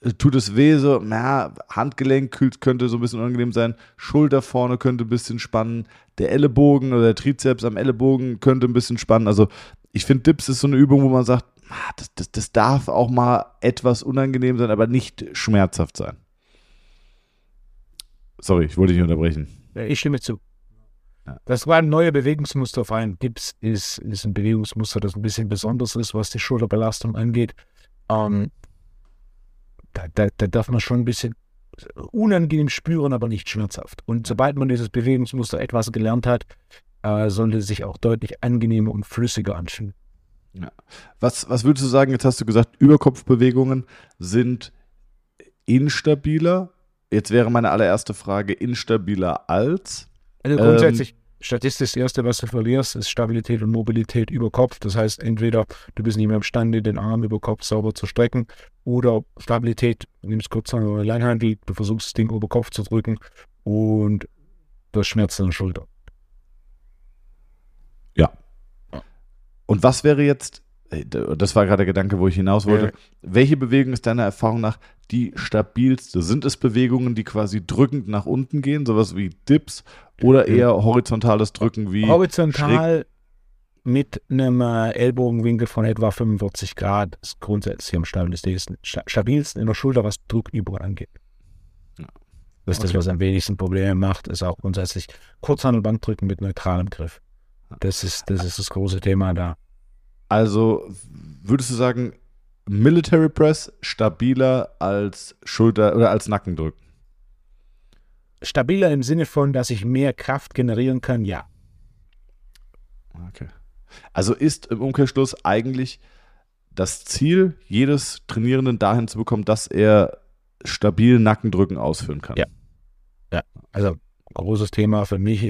äh, tut es weh, so, na, Handgelenk könnte so ein bisschen unangenehm sein, Schulter vorne könnte ein bisschen spannen, der Ellenbogen oder der Trizeps am Ellenbogen könnte ein bisschen spannen. Also ich finde, Dips ist so eine Übung, wo man sagt, das, das, das darf auch mal etwas unangenehm sein, aber nicht schmerzhaft sein. Sorry, ich wollte dich unterbrechen. Ich stimme zu. Ja. Das war ein neuer Bewegungsmuster auf einen Gips, ist, ist ein Bewegungsmuster, das ein bisschen besonders ist, was die Schulterbelastung angeht. Ähm, da, da, da darf man schon ein bisschen unangenehm spüren, aber nicht schmerzhaft. Und sobald man dieses Bewegungsmuster etwas gelernt hat, äh, sollte es sich auch deutlich angenehmer und flüssiger anfühlen. Was, was würdest du sagen, jetzt hast du gesagt, Überkopfbewegungen sind instabiler. Jetzt wäre meine allererste Frage, instabiler als? Also Ähm, grundsätzlich, statistisch das Erste, was du verlierst, ist Stabilität und Mobilität über Kopf. Das heißt, entweder du bist nicht mehr imstande, den Arm über Kopf sauber zu strecken oder Stabilität, du nimmst kurz eine Langhandel, du versuchst das Ding über Kopf zu drücken und du hast Schmerzen in der Schulter. Und was wäre jetzt, das war gerade der Gedanke, wo ich hinaus wollte, Ja. welche Bewegung ist deiner Erfahrung nach die stabilste? Sind es Bewegungen, die quasi drückend nach unten gehen, sowas wie Dips, oder Ja. eher horizontales Drücken wie Horizontal mit einem äh, Ellbogenwinkel von etwa 45 Grad ist grundsätzlich am stabilsten, sta- stabilsten in der Schulter, was Druckübungen angeht. Ja. Das ist das, Okay. was am wenigsten Probleme macht, ist auch grundsätzlich Kurzhandelbankdrücken mit neutralem Griff. Das ist, das ist das große Thema da. Also würdest du sagen, Military Press stabiler als Schulter oder als Nackendrücken? Stabiler im Sinne von, dass ich mehr Kraft generieren kann, ja. Okay. Also ist im Umkehrschluss eigentlich das Ziel jedes Trainierenden dahin zu bekommen, dass er stabil Nackendrücken ausführen kann. Ja. Also großes Thema für mich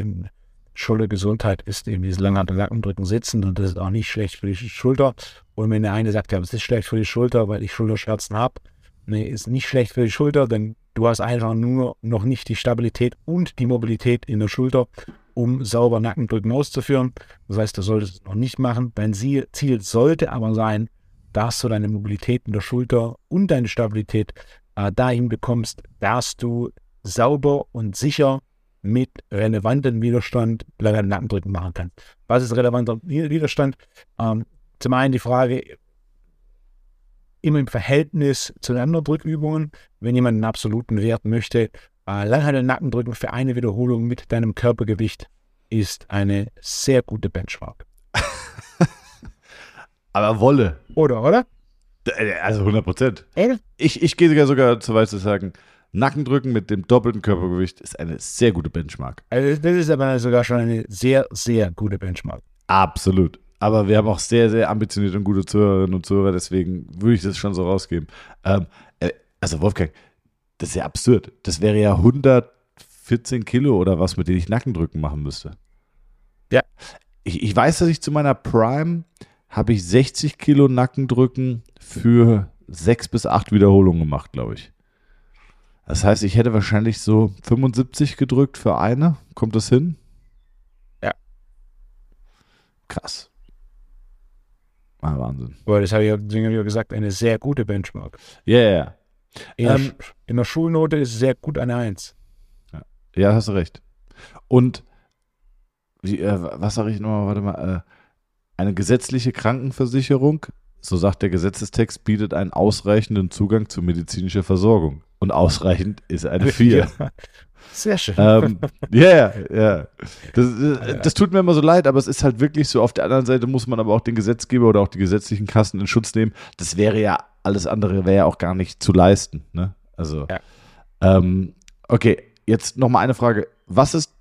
in Schultergesundheit ist eben dieses langhand Nackendrücken sitzen und das ist auch nicht schlecht für die Schulter. Und wenn der eine sagt, ja, es ist schlecht für die Schulter, weil ich Schulterschmerzen habe, nee, ist nicht schlecht für die Schulter, denn du hast einfach nur noch nicht die Stabilität und die Mobilität in der Schulter, um sauber Nackendrücken auszuführen. Das heißt, du solltest es noch nicht machen. Dein Ziel, Ziel sollte aber sein, dass du deine Mobilität in der Schulter und deine Stabilität äh, dahin bekommst, dass du sauber und sicher mit relevantem Widerstand lange Nackendrücken machen kannst. Was ist relevanter Widerstand? Ähm, zum einen die Frage, immer im Verhältnis zu den anderen Drückübungen. Wenn jemand einen absoluten Wert möchte, äh, Langhandel-Nackendrücken für eine Wiederholung mit deinem Körpergewicht ist eine sehr gute Benchmark. (laughs) Aber Wolle. Oder, oder? Äh, also 100 Prozent. Ich, ich gehe sogar zu weit zu sagen, Nackendrücken mit dem doppelten Körpergewicht ist eine sehr gute Benchmark. Also das ist aber sogar schon eine sehr, sehr gute Benchmark. Absolut. Aber wir haben auch sehr, sehr ambitionierte und gute Zuhörerinnen und Zuhörer, deswegen würde ich das schon so rausgeben. Ähm, äh, also Wolfgang, das ist ja absurd. Das wäre ja 114 Kilo oder was, mit denen ich Nackendrücken machen müsste. Ja. Ich, ich weiß, dass ich zu meiner Prime habe ich 60 Kilo Nackendrücken für sechs bis acht Wiederholungen gemacht, glaube ich. Das heißt, ich hätte wahrscheinlich so 75 gedrückt für eine. Kommt das hin? Ja. Krass. Ah, Wahnsinn. Aber das habe ich ja gesagt, eine sehr gute Benchmark. Ja, yeah, ja. In, ähm, der, in der Schulnote ist es sehr gut eine Eins. Ja, ja hast du recht. Und wie, äh, was sage ich nochmal? Warte mal. Äh, eine gesetzliche Krankenversicherung, so sagt der Gesetzestext, bietet einen ausreichenden Zugang zu medizinischer Versorgung. Und ausreichend ist eine (laughs) 4. Ja, sehr schön. Ähm, ja, ja. Das, das, das, tut mir immer so leid, aber es ist halt wirklich so. Auf der anderen Seite muss man aber auch den Gesetzgeber oder auch die gesetzlichen Kassen in Schutz nehmen. Das wäre ja, alles andere wäre ja auch gar nicht zu leisten. Ne? Also, ja. ähm, okay, jetzt nochmal eine Frage. Was ist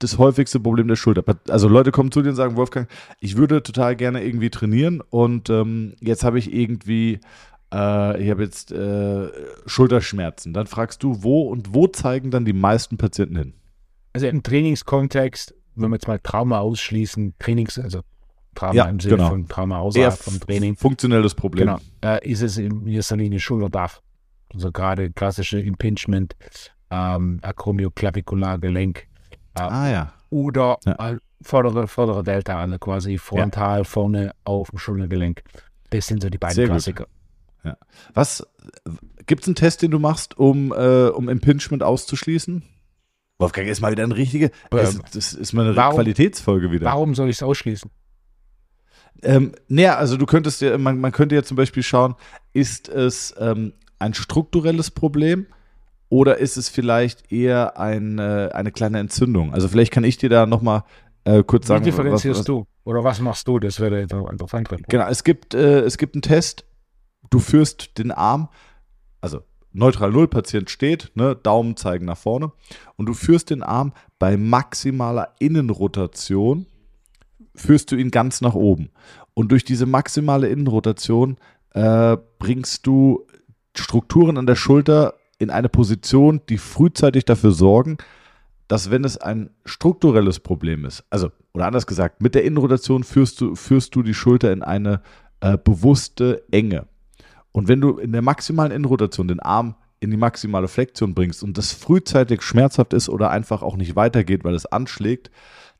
das häufigste Problem der Schulter? Also Leute kommen zu dir und sagen, Wolfgang, ich würde total gerne irgendwie trainieren und ähm, jetzt habe ich irgendwie äh, ich habe jetzt äh, Schulterschmerzen. Dann fragst du, wo und wo zeigen dann die meisten Patienten hin? Also im Trainingskontext, wenn wir jetzt mal Trauma ausschließen, Trainings, also Trauma ja, im Sinne genau. von Trauma außerhalb vom Training. Funktionelles Problem. Genau. Äh, ist es in erster Linie Schulterdach. Also gerade klassische Impingement, ähm, Acromioclavikulargelenk. Äh, ah ja. Oder ja. Äh, vordere, vordere Delta, also quasi frontal ja. vorne auf dem Schultergelenk. Das sind so die beiden Sehr Klassiker. Gut. Ja. Was gibt es einen Test, den du machst, um, äh, um Impingement auszuschließen? Wolfgang ist mal wieder eine richtige. Ähm, das ist mal eine warum, Qualitätsfolge wieder. Warum soll ich es ausschließen? Ähm, naja, also du könntest ja, man, man könnte ja zum Beispiel schauen, ist es ähm, ein strukturelles Problem oder ist es vielleicht eher ein, äh, eine kleine Entzündung? Also vielleicht kann ich dir da nochmal äh, kurz sagen. Wie differenzierst was, was, du? Oder was machst du? Das wäre interessant. Genau, es gibt, äh, es gibt einen Test, du führst den Arm, also neutral Null Patient steht, ne, Daumen zeigen nach vorne und du führst den Arm bei maximaler Innenrotation, führst du ihn ganz nach oben. Und durch diese maximale Innenrotation äh, bringst du Strukturen an der Schulter in eine Position, die frühzeitig dafür sorgen, dass wenn es ein strukturelles Problem ist, also oder anders gesagt, mit der Innenrotation führst du, führst du die Schulter in eine äh, bewusste Enge. Und wenn du in der maximalen Innenrotation den Arm in die maximale Flexion bringst und das frühzeitig schmerzhaft ist oder einfach auch nicht weitergeht, weil es anschlägt,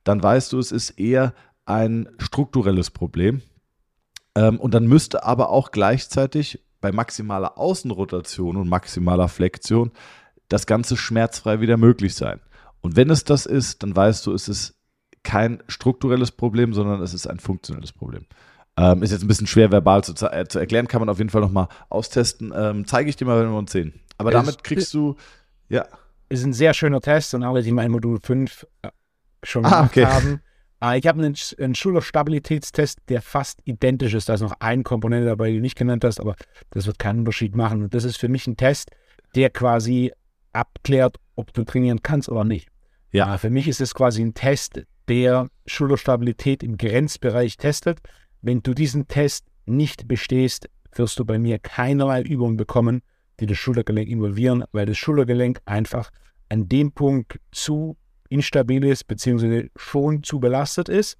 dann weißt du, es ist eher ein strukturelles Problem. Ähm, und dann müsste aber auch gleichzeitig bei maximaler Außenrotation und maximaler Flexion das Ganze schmerzfrei wieder möglich sein. Und wenn es das ist, dann weißt du, es ist kein strukturelles Problem, sondern es ist ein funktionelles Problem. Ähm, ist jetzt ein bisschen schwer verbal zu, äh, zu erklären, kann man auf jeden Fall nochmal austesten. Ähm, Zeige ich dir mal, wenn wir uns sehen. Aber damit kriegst du, ja. Ist ein sehr schöner Test und alle, die mein Modul 5 äh, schon ah, gemacht okay. haben. Äh, (laughs) ich habe einen, einen Schulterstabilitätstest, der fast identisch ist. Da ist noch eine Komponente dabei, die du nicht genannt hast, aber das wird keinen Unterschied machen. Und das ist für mich ein Test, der quasi abklärt, ob du trainieren kannst oder nicht. Ja. Äh, für mich ist es quasi ein Test, der Schulterstabilität im Grenzbereich testet. Wenn du diesen Test nicht bestehst, wirst du bei mir keinerlei Übungen bekommen, die das Schultergelenk involvieren, weil das Schultergelenk einfach an dem Punkt zu instabil ist, beziehungsweise schon zu belastet ist,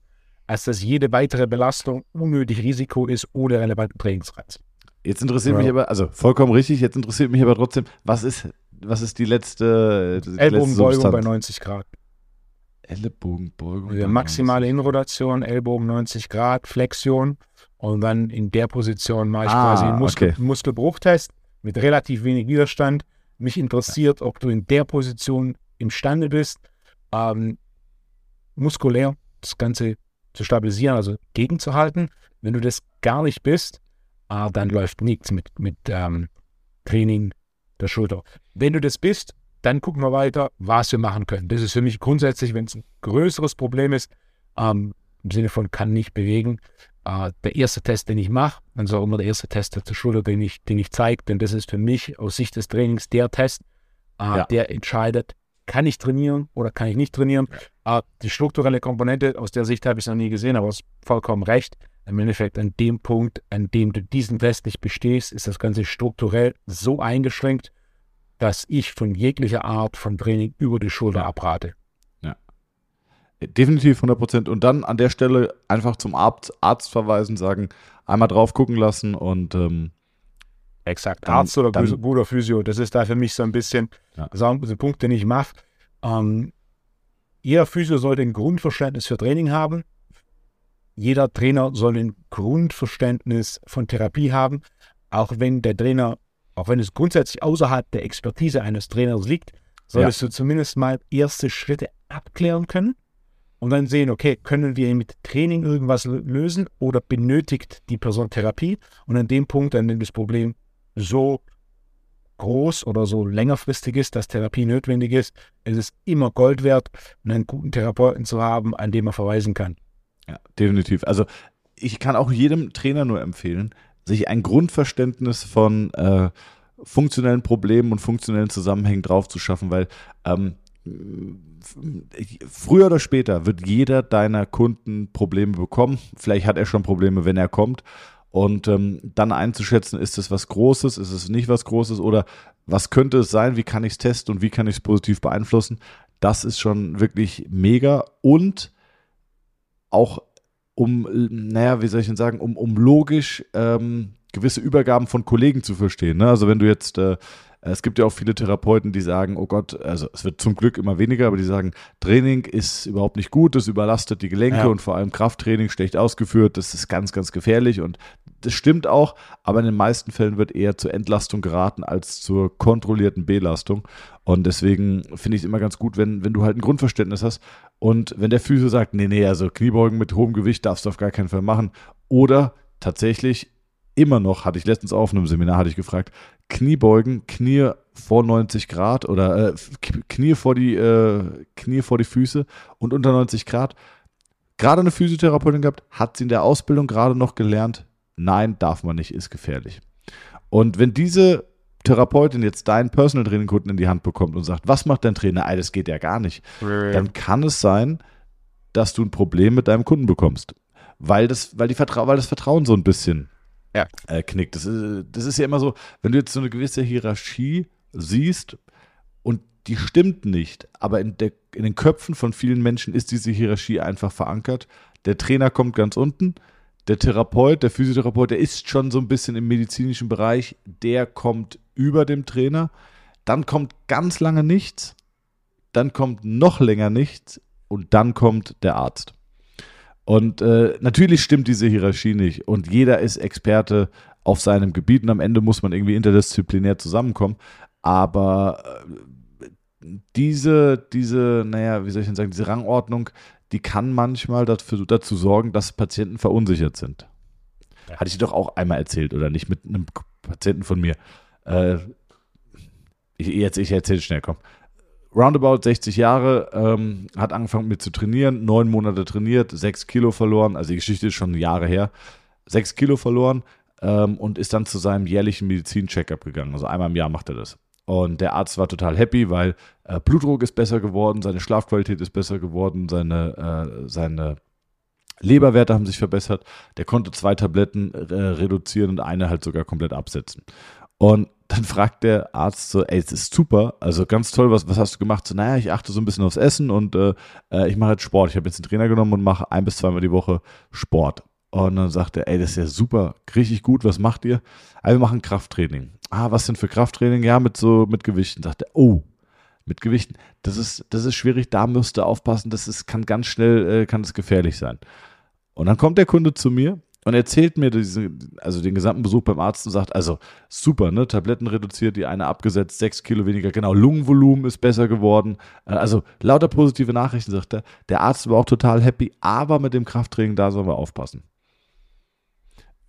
als dass jede weitere Belastung unnötig Risiko ist oder relevanten Trainingsreiz. Jetzt interessiert ja. mich aber, also vollkommen richtig, jetzt interessiert mich aber trotzdem, was ist, was ist die letzte, die letzte bei 90 Grad. Ellenbogenbeugung. Also maximale Innenrotation, Ellbogen 90 Grad, Flexion. Und dann in der Position mache ich ah, quasi einen Muskel, okay. Muskelbruchtest mit relativ wenig Widerstand. Mich interessiert, ob du in der Position imstande bist, ähm, muskulär das Ganze zu stabilisieren, also gegenzuhalten. Wenn du das gar nicht bist, äh, dann läuft nichts mit, mit ähm, Training der Schulter. Wenn du das bist, dann gucken wir weiter, was wir machen können. Das ist für mich grundsätzlich, wenn es ein größeres Problem ist, ähm, im Sinne von kann nicht bewegen, äh, der erste Test, den ich mache, dann ist auch immer der erste Test zur Schulter, den ich, den ich zeige, denn das ist für mich aus Sicht des Trainings der Test, äh, ja. der entscheidet, kann ich trainieren oder kann ich nicht trainieren. Ja. Äh, die strukturelle Komponente, aus der Sicht habe ich es noch nie gesehen, aber du hast vollkommen recht. Im Endeffekt an dem Punkt, an dem du diesen Test nicht bestehst, ist das Ganze strukturell so eingeschränkt, dass ich von jeglicher Art von Training über die Schulter abrate. Ja. Definitiv 100 Prozent. Und dann an der Stelle einfach zum Arzt, Arzt verweisen, sagen, einmal drauf gucken lassen und ähm, Exakt, dann, Arzt oder dann, guter Physio, das ist da für mich so ein bisschen ja. sagen, der Punkt, den ich mache. Ähm, jeder Physio sollte ein Grundverständnis für Training haben. Jeder Trainer soll ein Grundverständnis von Therapie haben, auch wenn der Trainer auch wenn es grundsätzlich außerhalb der Expertise eines Trainers liegt, solltest ja. du zumindest mal erste Schritte abklären können und dann sehen, okay, können wir mit Training irgendwas lösen oder benötigt die Person Therapie? Und an dem Punkt, an dem das Problem so groß oder so längerfristig ist, dass Therapie notwendig ist, ist es immer Gold wert, einen guten Therapeuten zu haben, an dem man verweisen kann. Ja, definitiv. Also ich kann auch jedem Trainer nur empfehlen, sich ein Grundverständnis von äh, funktionellen Problemen und funktionellen Zusammenhängen drauf zu schaffen, weil ähm, früher oder später wird jeder deiner Kunden Probleme bekommen. Vielleicht hat er schon Probleme, wenn er kommt. Und ähm, dann einzuschätzen, ist es was Großes, ist es nicht was Großes oder was könnte es sein, wie kann ich es testen und wie kann ich es positiv beeinflussen, das ist schon wirklich mega. Und auch um, naja, wie soll ich denn sagen, um, um logisch ähm, gewisse Übergaben von Kollegen zu verstehen. Ne? Also wenn du jetzt äh, es gibt ja auch viele Therapeuten, die sagen, oh Gott, also es wird zum Glück immer weniger, aber die sagen, Training ist überhaupt nicht gut, das überlastet die Gelenke ja. und vor allem Krafttraining schlecht ausgeführt, das ist ganz, ganz gefährlich und das stimmt auch, aber in den meisten Fällen wird eher zur Entlastung geraten als zur kontrollierten Belastung. Und deswegen finde ich es immer ganz gut, wenn, wenn du halt ein Grundverständnis hast und wenn der Physio sagt, nee, nee, also Kniebeugen mit hohem Gewicht darfst du auf gar keinen Fall machen oder tatsächlich immer noch, hatte ich letztens auf einem Seminar, hatte ich gefragt, Kniebeugen, Knie vor 90 Grad oder äh, Knie, vor die, äh, Knie vor die Füße und unter 90 Grad. Gerade eine Physiotherapeutin gehabt, hat sie in der Ausbildung gerade noch gelernt, nein, darf man nicht, ist gefährlich. Und wenn diese Therapeutin jetzt deinen Personal Training Kunden in die Hand bekommt und sagt, was macht dein Trainer? Ey, das geht ja gar nicht. Dann kann es sein, dass du ein Problem mit deinem Kunden bekommst. Weil das, weil, die Vertra weil das Vertrauen so ein bisschen ja. äh, knickt. Das ist, das ist ja immer so, wenn du jetzt so eine gewisse Hierarchie siehst und die stimmt nicht, aber in, der, in den Köpfen von vielen Menschen ist diese Hierarchie einfach verankert. Der Trainer kommt ganz unten, der Therapeut, der Physiotherapeut, der ist schon so ein bisschen im medizinischen Bereich, der kommt über dem Trainer. Dann kommt ganz lange nichts, dann kommt noch länger nichts und dann kommt der Arzt. Und äh, natürlich stimmt diese Hierarchie nicht und jeder ist Experte auf seinem Gebiet und am Ende muss man irgendwie interdisziplinär zusammenkommen. Aber äh, diese, diese, naja, wie soll ich denn sagen, diese Rangordnung, die kann manchmal dafür, dazu sorgen, dass Patienten verunsichert sind. Ja. Hatte ich dir doch auch einmal erzählt, oder nicht, mit einem Patienten von mir. Äh, ich, jetzt, ich erzähle schnell, komm roundabout 60 Jahre, ähm, hat angefangen mit zu trainieren, neun Monate trainiert, sechs Kilo verloren, also die Geschichte ist schon Jahre her, sechs Kilo verloren ähm, und ist dann zu seinem jährlichen Medizin-Checkup gegangen. Also einmal im Jahr macht er das. Und der Arzt war total happy, weil äh, Blutdruck ist besser geworden, seine Schlafqualität ist besser geworden, seine, äh, seine Leberwerte haben sich verbessert. Der konnte zwei Tabletten äh, reduzieren und eine halt sogar komplett absetzen. Und dann (laughs) fragt der Arzt so, ey, es ist super, also ganz toll, was, was hast du gemacht? So, naja, ich achte so ein bisschen aufs Essen und äh, äh ich mache jetzt Sport. Ich habe jetzt einen Trainer genommen und mache ein bis zweimal die Woche Sport. Und dann sagt er, ey, das ist ja super, richtig gut, was macht ihr? Ah, wir machen Krafttraining. Ah, was denn für Krafttraining? Ja, mit so, mit Gewichten. Sagt er, oh, mit Gewichten, das ist, das ist schwierig, da müsst ihr aufpassen, das ist, kann ganz schnell, äh, kann es gefährlich sein. Und dann kommt der Kunde zu mir und erzählt mir diese, also den gesamten Besuch beim Arzt und sagt, also super, ne, Tabletten reduziert, die eine abgesetzt, sechs Kilo weniger, genau, Lungenvolumen ist besser geworden. Äh, also lauter positive Nachrichten, sagt er. Der Arzt war auch total happy, aber mit dem Krafttraining, da sollen wir aufpassen.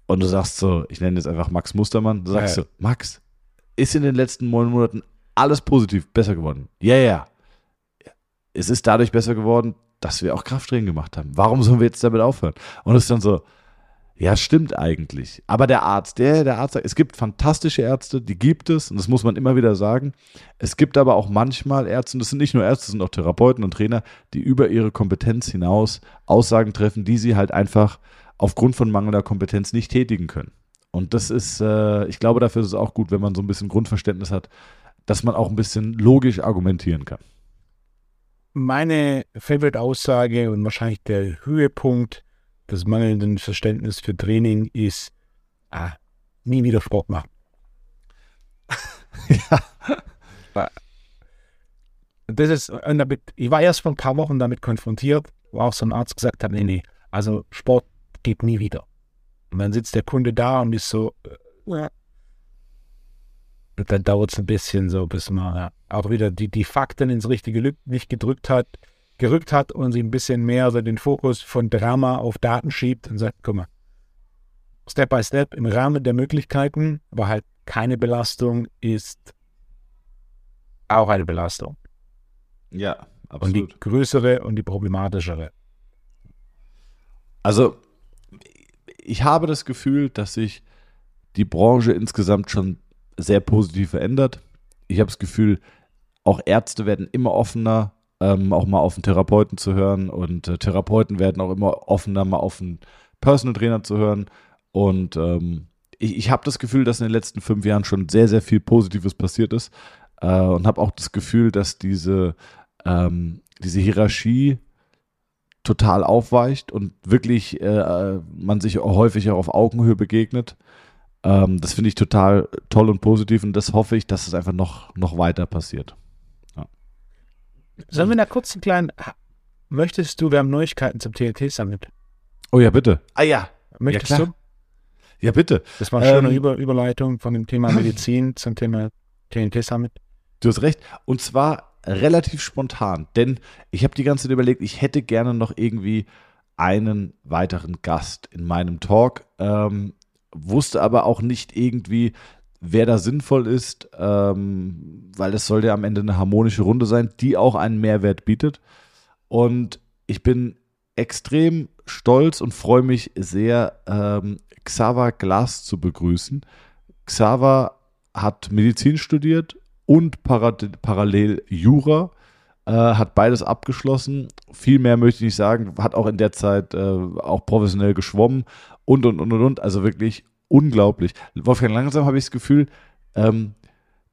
Und du sagst so, ich nenne jetzt einfach Max Mustermann, du sagst ja. so, Max, ist in den letzten neun Monaten alles positiv besser geworden? Ja, ja. Es ist dadurch besser geworden, dass wir auch Krafttraining gemacht haben. Warum sollen wir jetzt damit aufhören? Und es ist dann so, ja, stimmt eigentlich. Aber der Arzt, der, der Arzt, es gibt fantastische Ärzte, die gibt es, und das muss man immer wieder sagen. Es gibt aber auch manchmal Ärzte, und das sind nicht nur Ärzte, das sind auch Therapeuten und Trainer, die über ihre Kompetenz hinaus Aussagen treffen, die sie halt einfach aufgrund von mangelnder Kompetenz nicht tätigen können. Und das ist, äh, ich glaube, dafür ist es auch gut, wenn man so ein bisschen Grundverständnis hat, dass man auch ein bisschen logisch argumentieren kann. Meine Favorite-Aussage und wahrscheinlich der Höhepunkt des mangelnden Verständnisses für Training ist, ah, nie wieder Sport machen. (laughs) ja. Das ist, ich war erst vor ein paar Wochen damit konfrontiert, wo auch so ein Arzt gesagt hat, nee, nee, also Sport geht nie wieder. Und dann sitzt der Kunde da und ist so, äh, und dann dauert es ein bisschen so, bis man ja, auch wieder die, die Fakten ins richtige Licht gedrückt hat gerückt hat und sie ein bisschen mehr also den Fokus von Drama auf Daten schiebt und sagt, guck mal, Step by Step im Rahmen der Möglichkeiten, aber halt keine Belastung ist auch eine Belastung. Ja, absolut. Und die größere und die problematischere. Also, ich habe das Gefühl, dass sich die Branche insgesamt schon sehr positiv verändert. Ich habe das Gefühl, auch Ärzte werden immer offener ähm, auch mal auf einen Therapeuten zu hören und äh, Therapeuten werden auch immer offener, mal auf einen Personal Trainer zu hören. Und ähm, ich, ich habe das Gefühl, dass in den letzten fünf Jahren schon sehr, sehr viel Positives passiert ist äh, und habe auch das Gefühl, dass diese, ähm, diese Hierarchie total aufweicht und wirklich äh, man sich häufig auch auf Augenhöhe begegnet. Ähm, das finde ich total toll und positiv und das hoffe ich, dass es einfach noch, noch weiter passiert. Sollen wir da kurz einen kleinen. Möchtest du, wir haben Neuigkeiten zum TNT Summit. Oh ja, bitte. Ah ja. Möchtest ja, du? Ja, bitte. Das war eine schöne ähm, Über Überleitung von dem Thema Medizin zum Thema TNT Summit. Du hast recht. Und zwar relativ spontan, denn ich habe die ganze Zeit überlegt, ich hätte gerne noch irgendwie einen weiteren Gast in meinem Talk, ähm, wusste aber auch nicht irgendwie, wer da sinnvoll ist, ähm, weil es soll ja am Ende eine harmonische Runde sein, die auch einen Mehrwert bietet. Und ich bin extrem stolz und freue mich sehr, ähm, Xaver Glas zu begrüßen. Xaver hat Medizin studiert und parallel Jura, äh, hat beides abgeschlossen. Viel mehr möchte ich nicht sagen, hat auch in der Zeit äh, auch professionell geschwommen und und und und und. Also wirklich unglaublich. Wolfgang, langsam habe ich das Gefühl, ähm,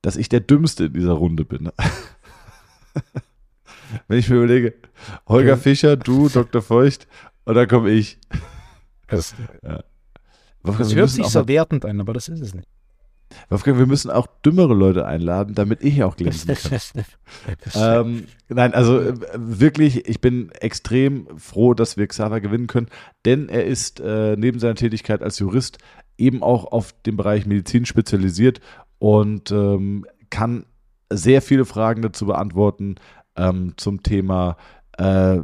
dass ich der Dümmste in dieser Runde bin. (laughs) Wenn ich mir überlege, Holger okay. Fischer, du, Dr. Feucht, und dann komme ich. Das, ja. das hört sich so wertend an, aber das ist es nicht. Wolfgang, wir müssen auch dümmere Leute einladen, damit ich auch (laughs) glänzen kann. ähm, nein, also äh, wirklich, ich bin extrem froh, dass wir Xaver gewinnen können, denn er ist äh, neben seiner Tätigkeit als Jurist eben auch auf den Bereich Medizin spezialisiert und ähm, kann sehr viele Fragen dazu beantworten ähm, zum Thema, äh,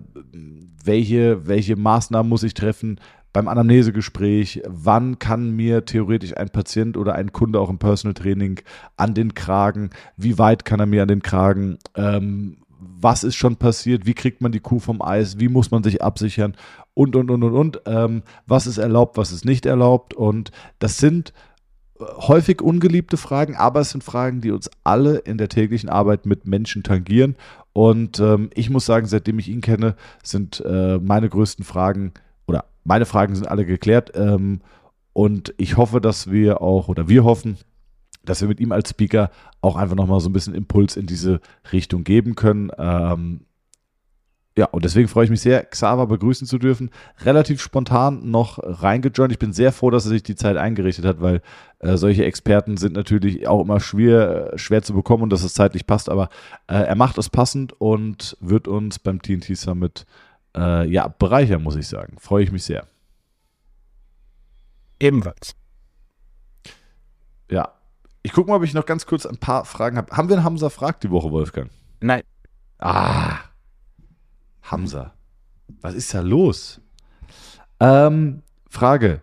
welche, welche Maßnahmen muss ich treffen beim Anamnesegespräch, wann kann mir theoretisch ein Patient oder ein Kunde auch im Personal Training an den Kragen, wie weit kann er mir an den Kragen, ähm, was ist schon passiert, wie kriegt man die Kuh vom Eis, wie muss man sich absichern und, und, und, und, und. Ähm, was ist erlaubt, was ist nicht erlaubt. Und das sind äh, häufig ungeliebte Fragen, aber es sind Fragen, die uns alle in der täglichen Arbeit mit Menschen tangieren. Und ähm, ich muss sagen, seitdem ich ihn kenne, sind äh, meine größten Fragen meine Fragen sind alle geklärt. Ähm, und ich hoffe, dass wir auch, oder wir hoffen, dass wir mit ihm als Speaker auch einfach nochmal so ein bisschen Impuls in diese Richtung geben können. Ähm, ja, und deswegen freue ich mich sehr, Xaver begrüßen zu dürfen. Relativ spontan noch reingejoint. Ich bin sehr froh, dass er sich die Zeit eingerichtet hat, weil äh, solche Experten sind natürlich auch immer schwer, schwer zu bekommen und dass es zeitlich passt. Aber äh, er macht es passend und wird uns beim TNT Summit äh, ja, bereichern, muss ich sagen. Freue ich mich sehr. Ebenfalls. Ja. Ich gucke mal, ob ich noch ganz kurz ein paar Fragen habe. Haben wir einen Hamza fragt die Woche, Wolfgang? Nein. Ah. Hamza. Was ist da los? Ähm, Frage.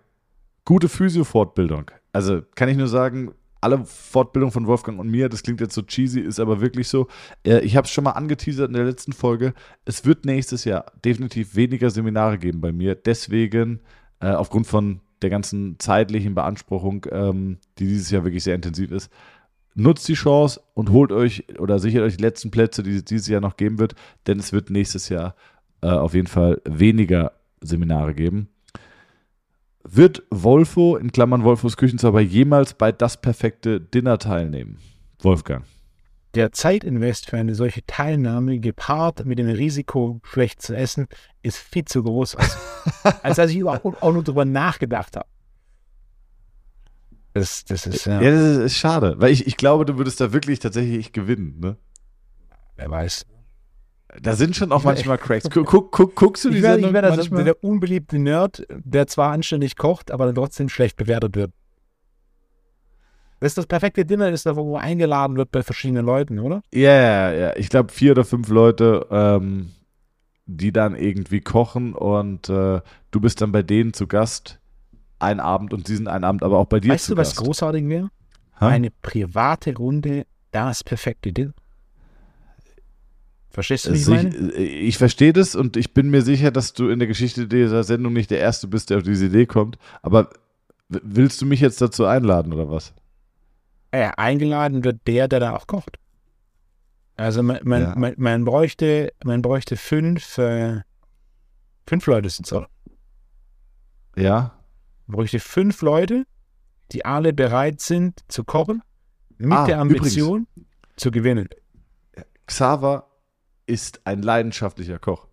Gute Physio-Fortbildung. Also kann ich nur sagen, alle Fortbildung von Wolfgang und mir, das klingt jetzt so cheesy, ist aber wirklich so. Äh, ich habe es schon mal angeteasert in der letzten Folge. Es wird nächstes Jahr definitiv weniger Seminare geben bei mir. Deswegen, äh, aufgrund von der ganzen zeitlichen Beanspruchung, ähm, die dieses Jahr wirklich sehr intensiv ist, nutzt die Chance und holt euch oder sichert euch die letzten Plätze, die es dieses Jahr noch geben wird, denn es wird nächstes Jahr äh, auf jeden Fall weniger Seminare geben. Wird Wolfo, in Klammern Wolfos Küchenzauber, jemals bei das perfekte Dinner teilnehmen? Wolfgang. Der Zeitinvest für eine solche Teilnahme gepaart mit dem Risiko, schlecht zu essen, ist viel zu groß, als, (laughs) als dass ich überhaupt auch nur darüber nachgedacht habe. Das, das ist ja, Ja, das ist schade, weil ich, ich glaube, du würdest da wirklich tatsächlich gewinnen. Ne? wer weiß. Da sind schon auch manchmal Cracks. Guck, guck, guck, guckst du die Ich ich Sendung werde also manchmal? der unbeliebte Nerd, der zwar anständig kocht, aber dann trotzdem schlecht bewertet wird. Das ist das perfekte Dinner, ist da, wo eingeladen wird bei verschiedenen Leuten, oder? Ja, ja, ja. Ich glaube, vier oder fünf Leute, ähm, die dann irgendwie kochen und äh, du bist dann bei denen zu Gast einen Abend und sie sind einen Abend aber auch bei dir weißt zu du, was Gast. großartig wäre? Eine private Runde, das perfekte Dinner. Verstehst du, wie ich meine? ich, ich verstehe das und ich bin mir sicher, dass du in der Geschichte dieser Sendung nicht der Erste bist, der auf diese Idee kommt. Aber willst du mich jetzt dazu einladen oder was? Äh, eingeladen wird der, der da auch kocht. Also man, man, Ja. man, man bräuchte, man bräuchte fünf, äh, fünf Leute sind so. Ja? Man bräuchte fünf Leute, die alle bereit sind zu kochen, mit Ah, der Ambition zu gewinnen. Xaver ist ein leidenschaftlicher Koch.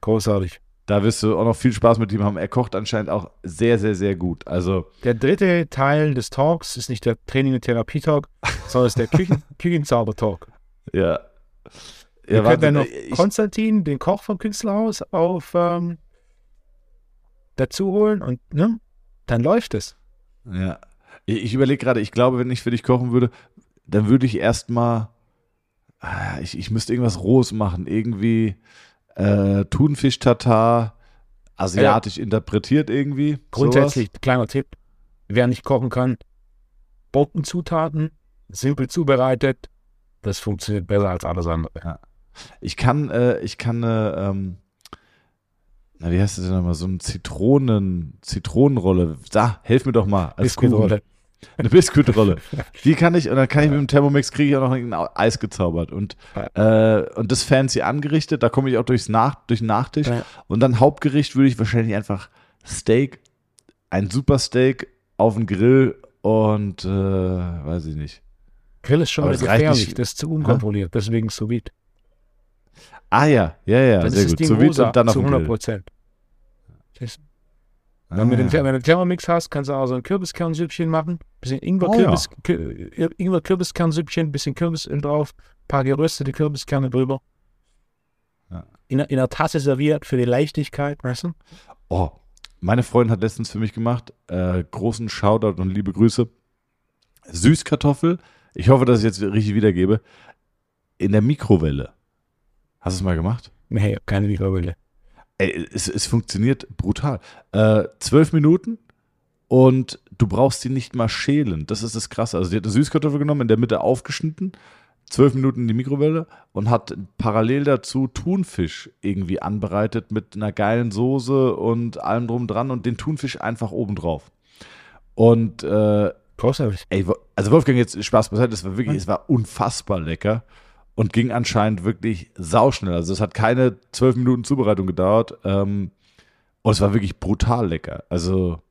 Großartig. Da wirst du auch noch viel Spaß mit ihm haben. Er kocht anscheinend auch sehr, sehr, sehr gut. Also, Der dritte Teil des Talks ist nicht der Training- und Therapie-Talk, (laughs) sondern ist der Küchen Küchenzauber-Talk. ja. Wir Ja, können dann noch ich, Konstantin, den Koch vom Künstlerhaus, auf ähm, dazu holen und ne, dann läuft es. ja. ich, ich überlege gerade, ich glaube, wenn ich für dich kochen würde, dann würde ich erstmal, ich, ich müsste irgendwas Rohes machen. Irgendwie äh, Thunfisch-Tatar, asiatisch interpretiert irgendwie. Grundsätzlich, kleiner Tipp, wer nicht kochen kann, Bockenzutaten, simpel zubereitet, das funktioniert besser als alles andere. Sowas. Ich kann, äh, ich kann eine, ähm, na, wie heißt das denn nochmal? So eine Zitronen, Zitronenrolle. Da, helf mir doch mal. Als. Biskuitrolle. (laughs) Eine Biskuitrolle. Die kann ich, und dann kann ich mit dem Thermomix, kriege ich auch noch irgendein Eis gezaubert. Und, äh, und das fancy angerichtet, da komme ich auch durchs Nach, durch den Nachtisch. Ja. Und dann Hauptgericht würde ich wahrscheinlich einfach Steak, ein super Steak auf den Grill und, äh, weiß ich nicht. Grill ist schon reicht gefährlich, nicht. das ist zu unkontrolliert, deswegen sous vide. Ah ja, ja, ja, Dann sehr gut. die So wie Rosa und dann auf zu dem 100 Grill. Prozent. Wenn, Ah, du den, ja. wenn du einen Thermomix hast, kannst du auch so ein Kürbiskernsüppchen machen. Bisschen Ingwer, Oh, Kürbis, Kü- Ingwer Kürbiskernsüppchen, bisschen Kürbisöl drauf, paar geröstete Kürbiskerne drüber. Ja. In, einer- in einer Tasse serviert für die Leichtigkeit, weißt du? Oh, meine Freundin hat letztens für mich gemacht, äh, großen Shoutout und liebe Grüße. Süßkartoffel, ich hoffe, dass ich jetzt richtig wiedergebe, in der Mikrowelle. Hast du es mal gemacht? Nee, keine Mikrowelle. Ey, es, es funktioniert brutal. Äh, zwölf Minuten und du brauchst sie nicht mal schälen. Das ist das Krasse. Also, sie hat eine Süßkartoffel genommen, in der Mitte aufgeschnitten, zwölf Minuten in die Mikrowelle und hat parallel dazu Thunfisch irgendwie anbereitet mit einer geilen Soße und allem drum dran und den Thunfisch einfach oben drauf. Und äh, Großartig. Ey, also Wolfgang, jetzt Spaß beiseite, es war wirklich, es war unfassbar lecker und ging anscheinend wirklich sauschnell. Also es hat keine zwölf Minuten Zubereitung gedauert ähm, und es war wirklich brutal lecker. Also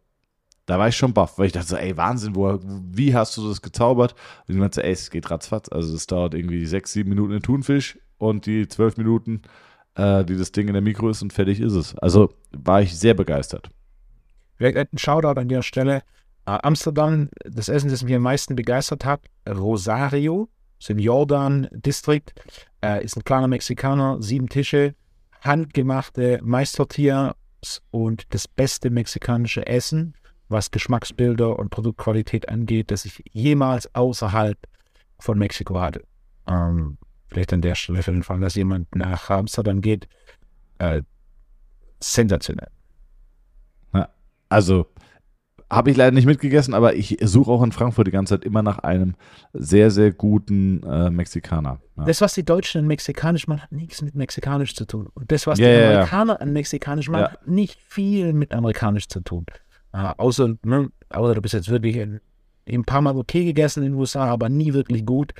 da war ich schon baff, weil ich dachte so, ey, Wahnsinn, wo, wie hast du das gezaubert? Und ich meinte, so, ey, es geht ratzfatz. Also es dauert irgendwie sechs, sieben Minuten in Thunfisch und die zwölf Minuten, äh, die das Ding in der Mikro ist und fertig ist es. Also war ich sehr begeistert. Vielleicht ein Shoutout an der Stelle. Äh, Amsterdam, das Essen, das mich am meisten begeistert hat, Rosario, ist im Jordan-Distrikt, äh, ist ein kleiner Mexikaner, sieben Tische, handgemachte Maistortillas und das beste mexikanische Essen, was Geschmacksbilder und Produktqualität angeht, das ich jemals außerhalb von Mexiko hatte. Ähm, vielleicht an der Stelle für den Fall, dass jemand nach Amsterdam geht, äh, sensationell. Also habe ich leider nicht mitgegessen, aber ich suche auch in Frankfurt die ganze Zeit immer nach einem sehr, sehr guten äh, Mexikaner. Ja. Das, was die Deutschen an Mexikanisch machen, hat nichts mit Mexikanisch zu tun. Und das, was Ja, die ja, ja. Amerikaner an Mexikanisch machen, Ja. hat nicht viel mit Amerikanisch zu tun. Äh, außer, ne, außer du bist jetzt wirklich in, ein paar Mal okay gegessen in den USA, aber nie wirklich gut.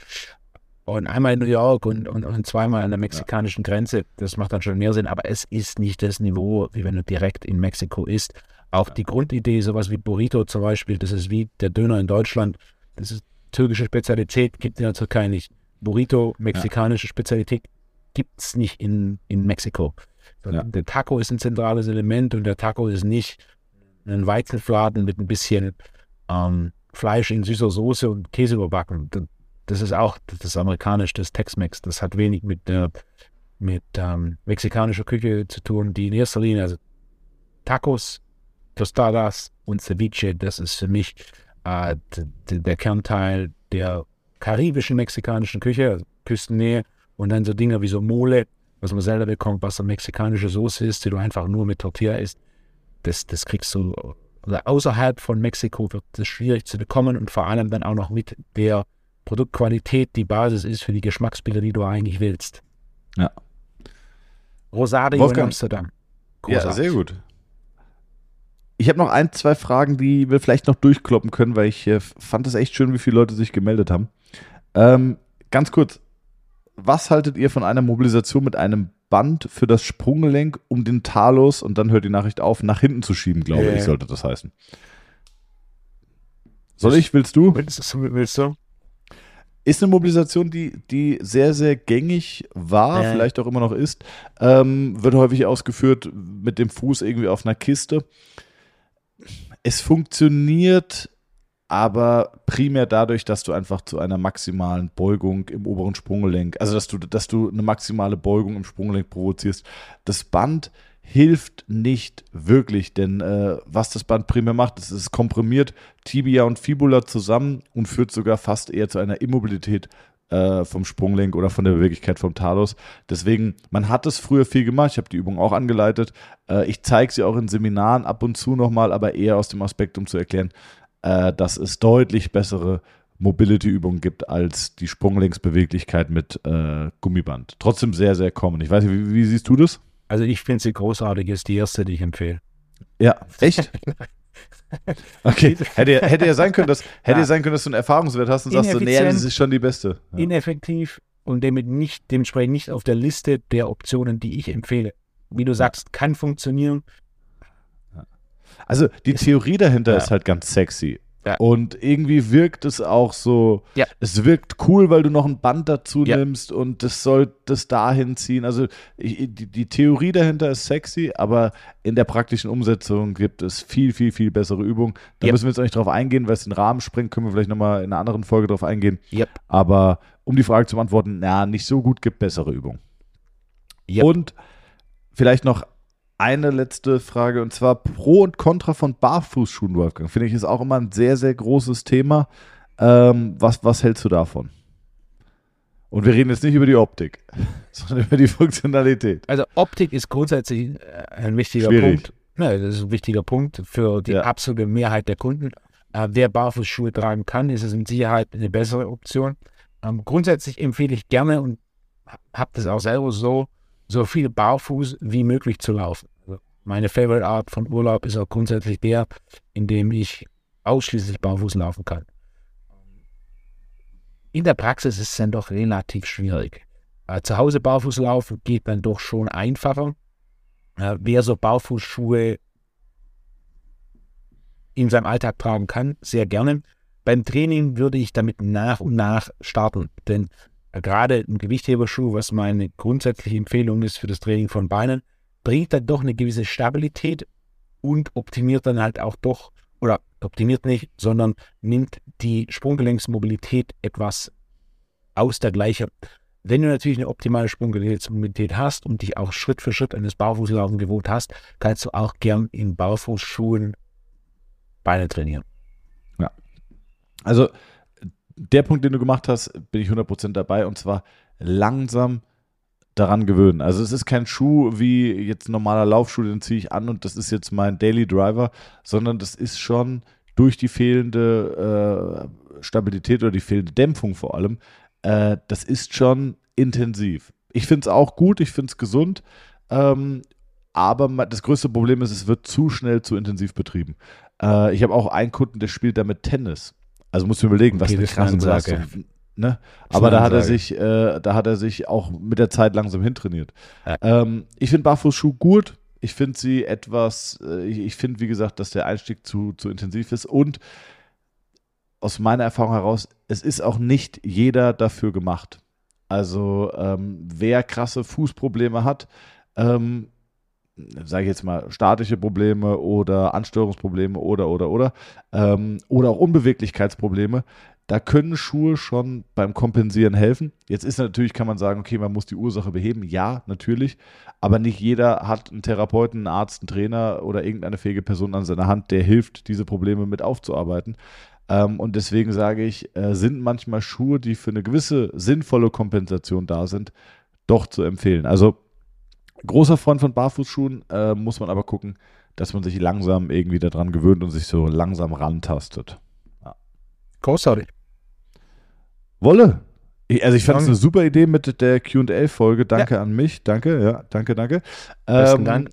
Und einmal in New York und, und, und zweimal an der mexikanischen Grenze. Das macht dann schon mehr Sinn, aber es ist nicht das Niveau, wie wenn du direkt in Mexiko isst. Auch die Grundidee, sowas wie Burrito zum Beispiel, das ist wie der Döner in Deutschland. Das ist türkische Spezialität, gibt es in der Türkei nicht. Burrito, mexikanische Spezialität, gibt es nicht in, in Mexiko. Ja. Der Taco ist ein zentrales Element und der Taco ist nicht ein Weizenfladen mit ein bisschen ähm, Fleisch in süßer Soße und Käse überbacken. Das- ist auch, das ist amerikanisch, das Tex-Mex. Das hat wenig mit, äh, mit ähm, mexikanischer Küche zu tun, die in erster Linie, also Tacos, Tostadas und Ceviche, das ist für mich äh, der Kernteil der karibischen mexikanischen Küche, also Küstennähe. Und dann so Dinge wie so Mole, was man selber bekommt, was so mexikanische Soße ist, die du einfach nur mit Tortilla isst. Das, das kriegst du, oder außerhalb von Mexiko wird das schwierig zu bekommen und vor allem dann auch noch mit der Produktqualität die Basis ist für die Geschmacksbilder, die du eigentlich willst. Ja. Rosario in Wolfgang. Amsterdam. Ja, Großartig. sehr gut. Ich habe noch ein, zwei Fragen, die wir vielleicht noch durchkloppen können, weil ich äh, fand es echt schön, wie viele Leute sich gemeldet haben. Ähm, ganz kurz, was haltet ihr von einer Mobilisation mit einem Band für das Sprunggelenk, um den Talus, und dann hört die Nachricht auf, nach hinten zu schieben, glaube Ja, ich, sollte das heißen. Soll ich, willst du? Willst, du- willst du? Ist eine Mobilisation, die, die sehr, sehr gängig war, Ja. vielleicht auch immer noch ist. Ähm, wird häufig ausgeführt mit dem Fuß irgendwie auf einer Kiste. Es funktioniert aber primär dadurch, dass du einfach zu einer maximalen Beugung im oberen Sprunggelenk, also dass du, dass du eine maximale Beugung im Sprunggelenk provozierst. Das Band hilft nicht wirklich, denn äh, was das Band primär macht, ist, es komprimiert Tibia und Fibula zusammen und führt sogar fast eher zu einer Immobilität äh, vom Sprunggelenk oder von der Beweglichkeit vom Talus. Deswegen, man hat es früher viel gemacht, ich habe die Übung auch angeleitet. Äh, ich zeige sie auch in Seminaren ab und zu nochmal, aber eher aus dem Aspekt, um zu erklären, äh, dass es deutlich bessere Mobility-Übungen gibt als die Sprunggelenksbeweglichkeit mit äh, Gummiband. Trotzdem sehr, sehr common. Ich weiß nicht, wie, wie siehst du das? Also ich finde sie großartig, ist die erste, die ich empfehle. Ja, echt? (laughs) Okay, hätte, ja- hätte ja sein können, dass, (laughs) hätte Ja. sein können, dass du einen Erfahrungswert hast und sagst, so, nee, das ist schon die beste. Ja. Ineffektiv und damit nicht, dementsprechend nicht auf der Liste der Optionen, die ich empfehle. Wie du sagst, kann funktionieren. Also die Theorie dahinter ist halt ganz sexy. Ja. Und irgendwie wirkt es auch so, Ja. es wirkt cool, weil du noch ein Band dazu Ja. nimmst und das soll das dahin ziehen. Also ich, die, die Theorie dahinter ist sexy, aber in der praktischen Umsetzung gibt es viel, viel, viel bessere Übungen. Da müssen wir jetzt auch nicht drauf eingehen, weil es den Rahmen sprengt, können wir vielleicht nochmal in einer anderen Folge drauf eingehen. Aber um die Frage zu beantworten, na, nicht so gut, gibt bessere Übungen. Und vielleicht noch eine letzte Frage und zwar Pro und Contra von Barfußschuhen, Wolfgang. Finde ich ist auch immer ein sehr, sehr großes Thema. Ähm, was, was hältst du davon? Und wir reden jetzt nicht über die Optik, (laughs) sondern über die Funktionalität. Also Optik ist grundsätzlich äh, ein wichtiger Schwierig. Punkt. Ja, das ist ein wichtiger Punkt für die Ja. absolute Mehrheit der Kunden. Äh, wer Barfußschuhe tragen kann, ist es mit Sicherheit eine bessere Option. Ähm, grundsätzlich empfehle ich gerne und habe das auch selber so, so viel barfuß wie möglich zu laufen. Also meine Favorite Art von Urlaub ist auch grundsätzlich der, in dem ich ausschließlich barfuß laufen kann. In der Praxis ist es dann doch relativ schwierig. Äh, zu Hause barfuß laufen geht dann doch schon einfacher. Äh, wer so Barfußschuhe in seinem Alltag tragen kann, sehr gerne. Beim Training würde ich damit nach und nach starten, denn gerade ein Gewichtheberschuh, was meine grundsätzliche Empfehlung ist für das Training von Beinen, bringt dann doch eine gewisse Stabilität und optimiert dann halt auch doch, oder optimiert nicht, sondern nimmt die Sprunggelenksmobilität etwas aus der Gleichung. Wenn du natürlich eine optimale Sprunggelenksmobilität hast und dich auch Schritt für Schritt an das Barfußlaufen gewohnt hast, kannst du auch gern in Barfußschuhen Beine trainieren. Ja. Also der Punkt, den du gemacht hast, bin ich 100% dabei und zwar langsam daran gewöhnen. Also es ist kein Schuh wie jetzt ein normaler Laufschuh, den ziehe ich an und das ist jetzt mein Daily Driver, sondern das ist schon durch die fehlende äh, Stabilität oder die fehlende Dämpfung vor allem, äh, das ist schon intensiv. Ich finde es auch gut, ich finde es gesund, ähm, aber das größte Problem ist, es wird zu schnell zu intensiv betrieben. Äh, ich habe auch einen Kunden, der spielt damit Tennis. Also musst du überlegen, okay, was eine krasse Belastung. Ne? Aber da hat er sich, äh, da hat er sich auch mit der Zeit langsam hintrainiert. Ja. Ähm, ich finde Barfußschuh gut. Ich finde sie etwas, äh, ich, ich finde, wie gesagt, dass der Einstieg zu, zu intensiv ist und aus meiner Erfahrung heraus, es ist auch nicht jeder dafür gemacht. Also ähm, wer krasse Fußprobleme hat, ähm, sage ich jetzt mal, statische Probleme oder Ansteuerungsprobleme oder, oder, oder, ähm, oder auch Unbeweglichkeitsprobleme, da können Schuhe schon beim Kompensieren helfen. Jetzt ist natürlich, kann man sagen, okay, man muss die Ursache beheben. Ja, natürlich. Aber nicht jeder hat einen Therapeuten, einen Arzt, einen Trainer oder irgendeine fähige Person an seiner Hand, der hilft, diese Probleme mit aufzuarbeiten. Ähm, und deswegen sage ich, äh, sind manchmal Schuhe, die für eine gewisse sinnvolle Kompensation da sind, doch zu empfehlen. Also großer Freund von Barfußschuhen, äh, muss man aber gucken, dass man sich langsam irgendwie daran gewöhnt und sich so langsam rantastet. Ja. Großartig. Wolle. Ich, also ich fand es eine super Idee mit der QA-Folge. Danke ja. an mich. Danke, ja, danke, danke. Besten ähm, Dank.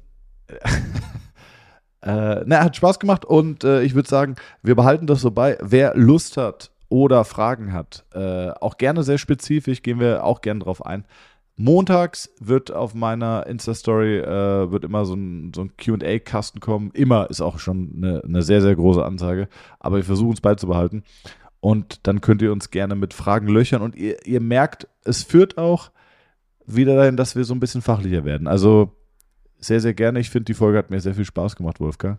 (laughs) äh, na, hat Spaß gemacht und äh, ich würde sagen, wir behalten das so bei. Wer Lust hat oder Fragen hat, äh, auch gerne sehr spezifisch, gehen wir auch gerne drauf ein. Montags wird auf meiner Insta-Story äh, wird immer so ein, so ein QA-Kasten kommen. Immer ist auch schon eine, eine, sehr, sehr große Ansage. Aber wir versuchen es beizubehalten. Und dann könnt ihr uns gerne mit Fragen löchern. Und ihr, ihr merkt, es führt auch wieder dahin, dass wir so ein bisschen fachlicher werden. Also sehr, sehr gerne. Ich finde, die Folge hat mir sehr viel Spaß gemacht, Wolfgang.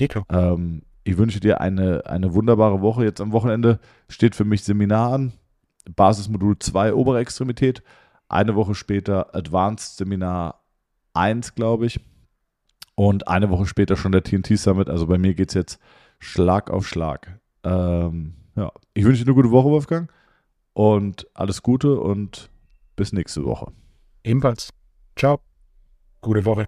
Dito. Ähm, ich wünsche dir eine, eine wunderbare Woche. Jetzt am Wochenende steht für mich Seminar an. Basismodul 2 obere Extremität. Eine Woche später Advanced Seminar 1, glaube ich. Und eine Woche später schon der TNT Summit. Also bei mir geht es jetzt Schlag auf Schlag. Ähm, ja, ich wünsche dir eine gute Woche, Wolfgang. Und alles Gute und bis nächste Woche. Ebenfalls. Ciao. Gute Woche.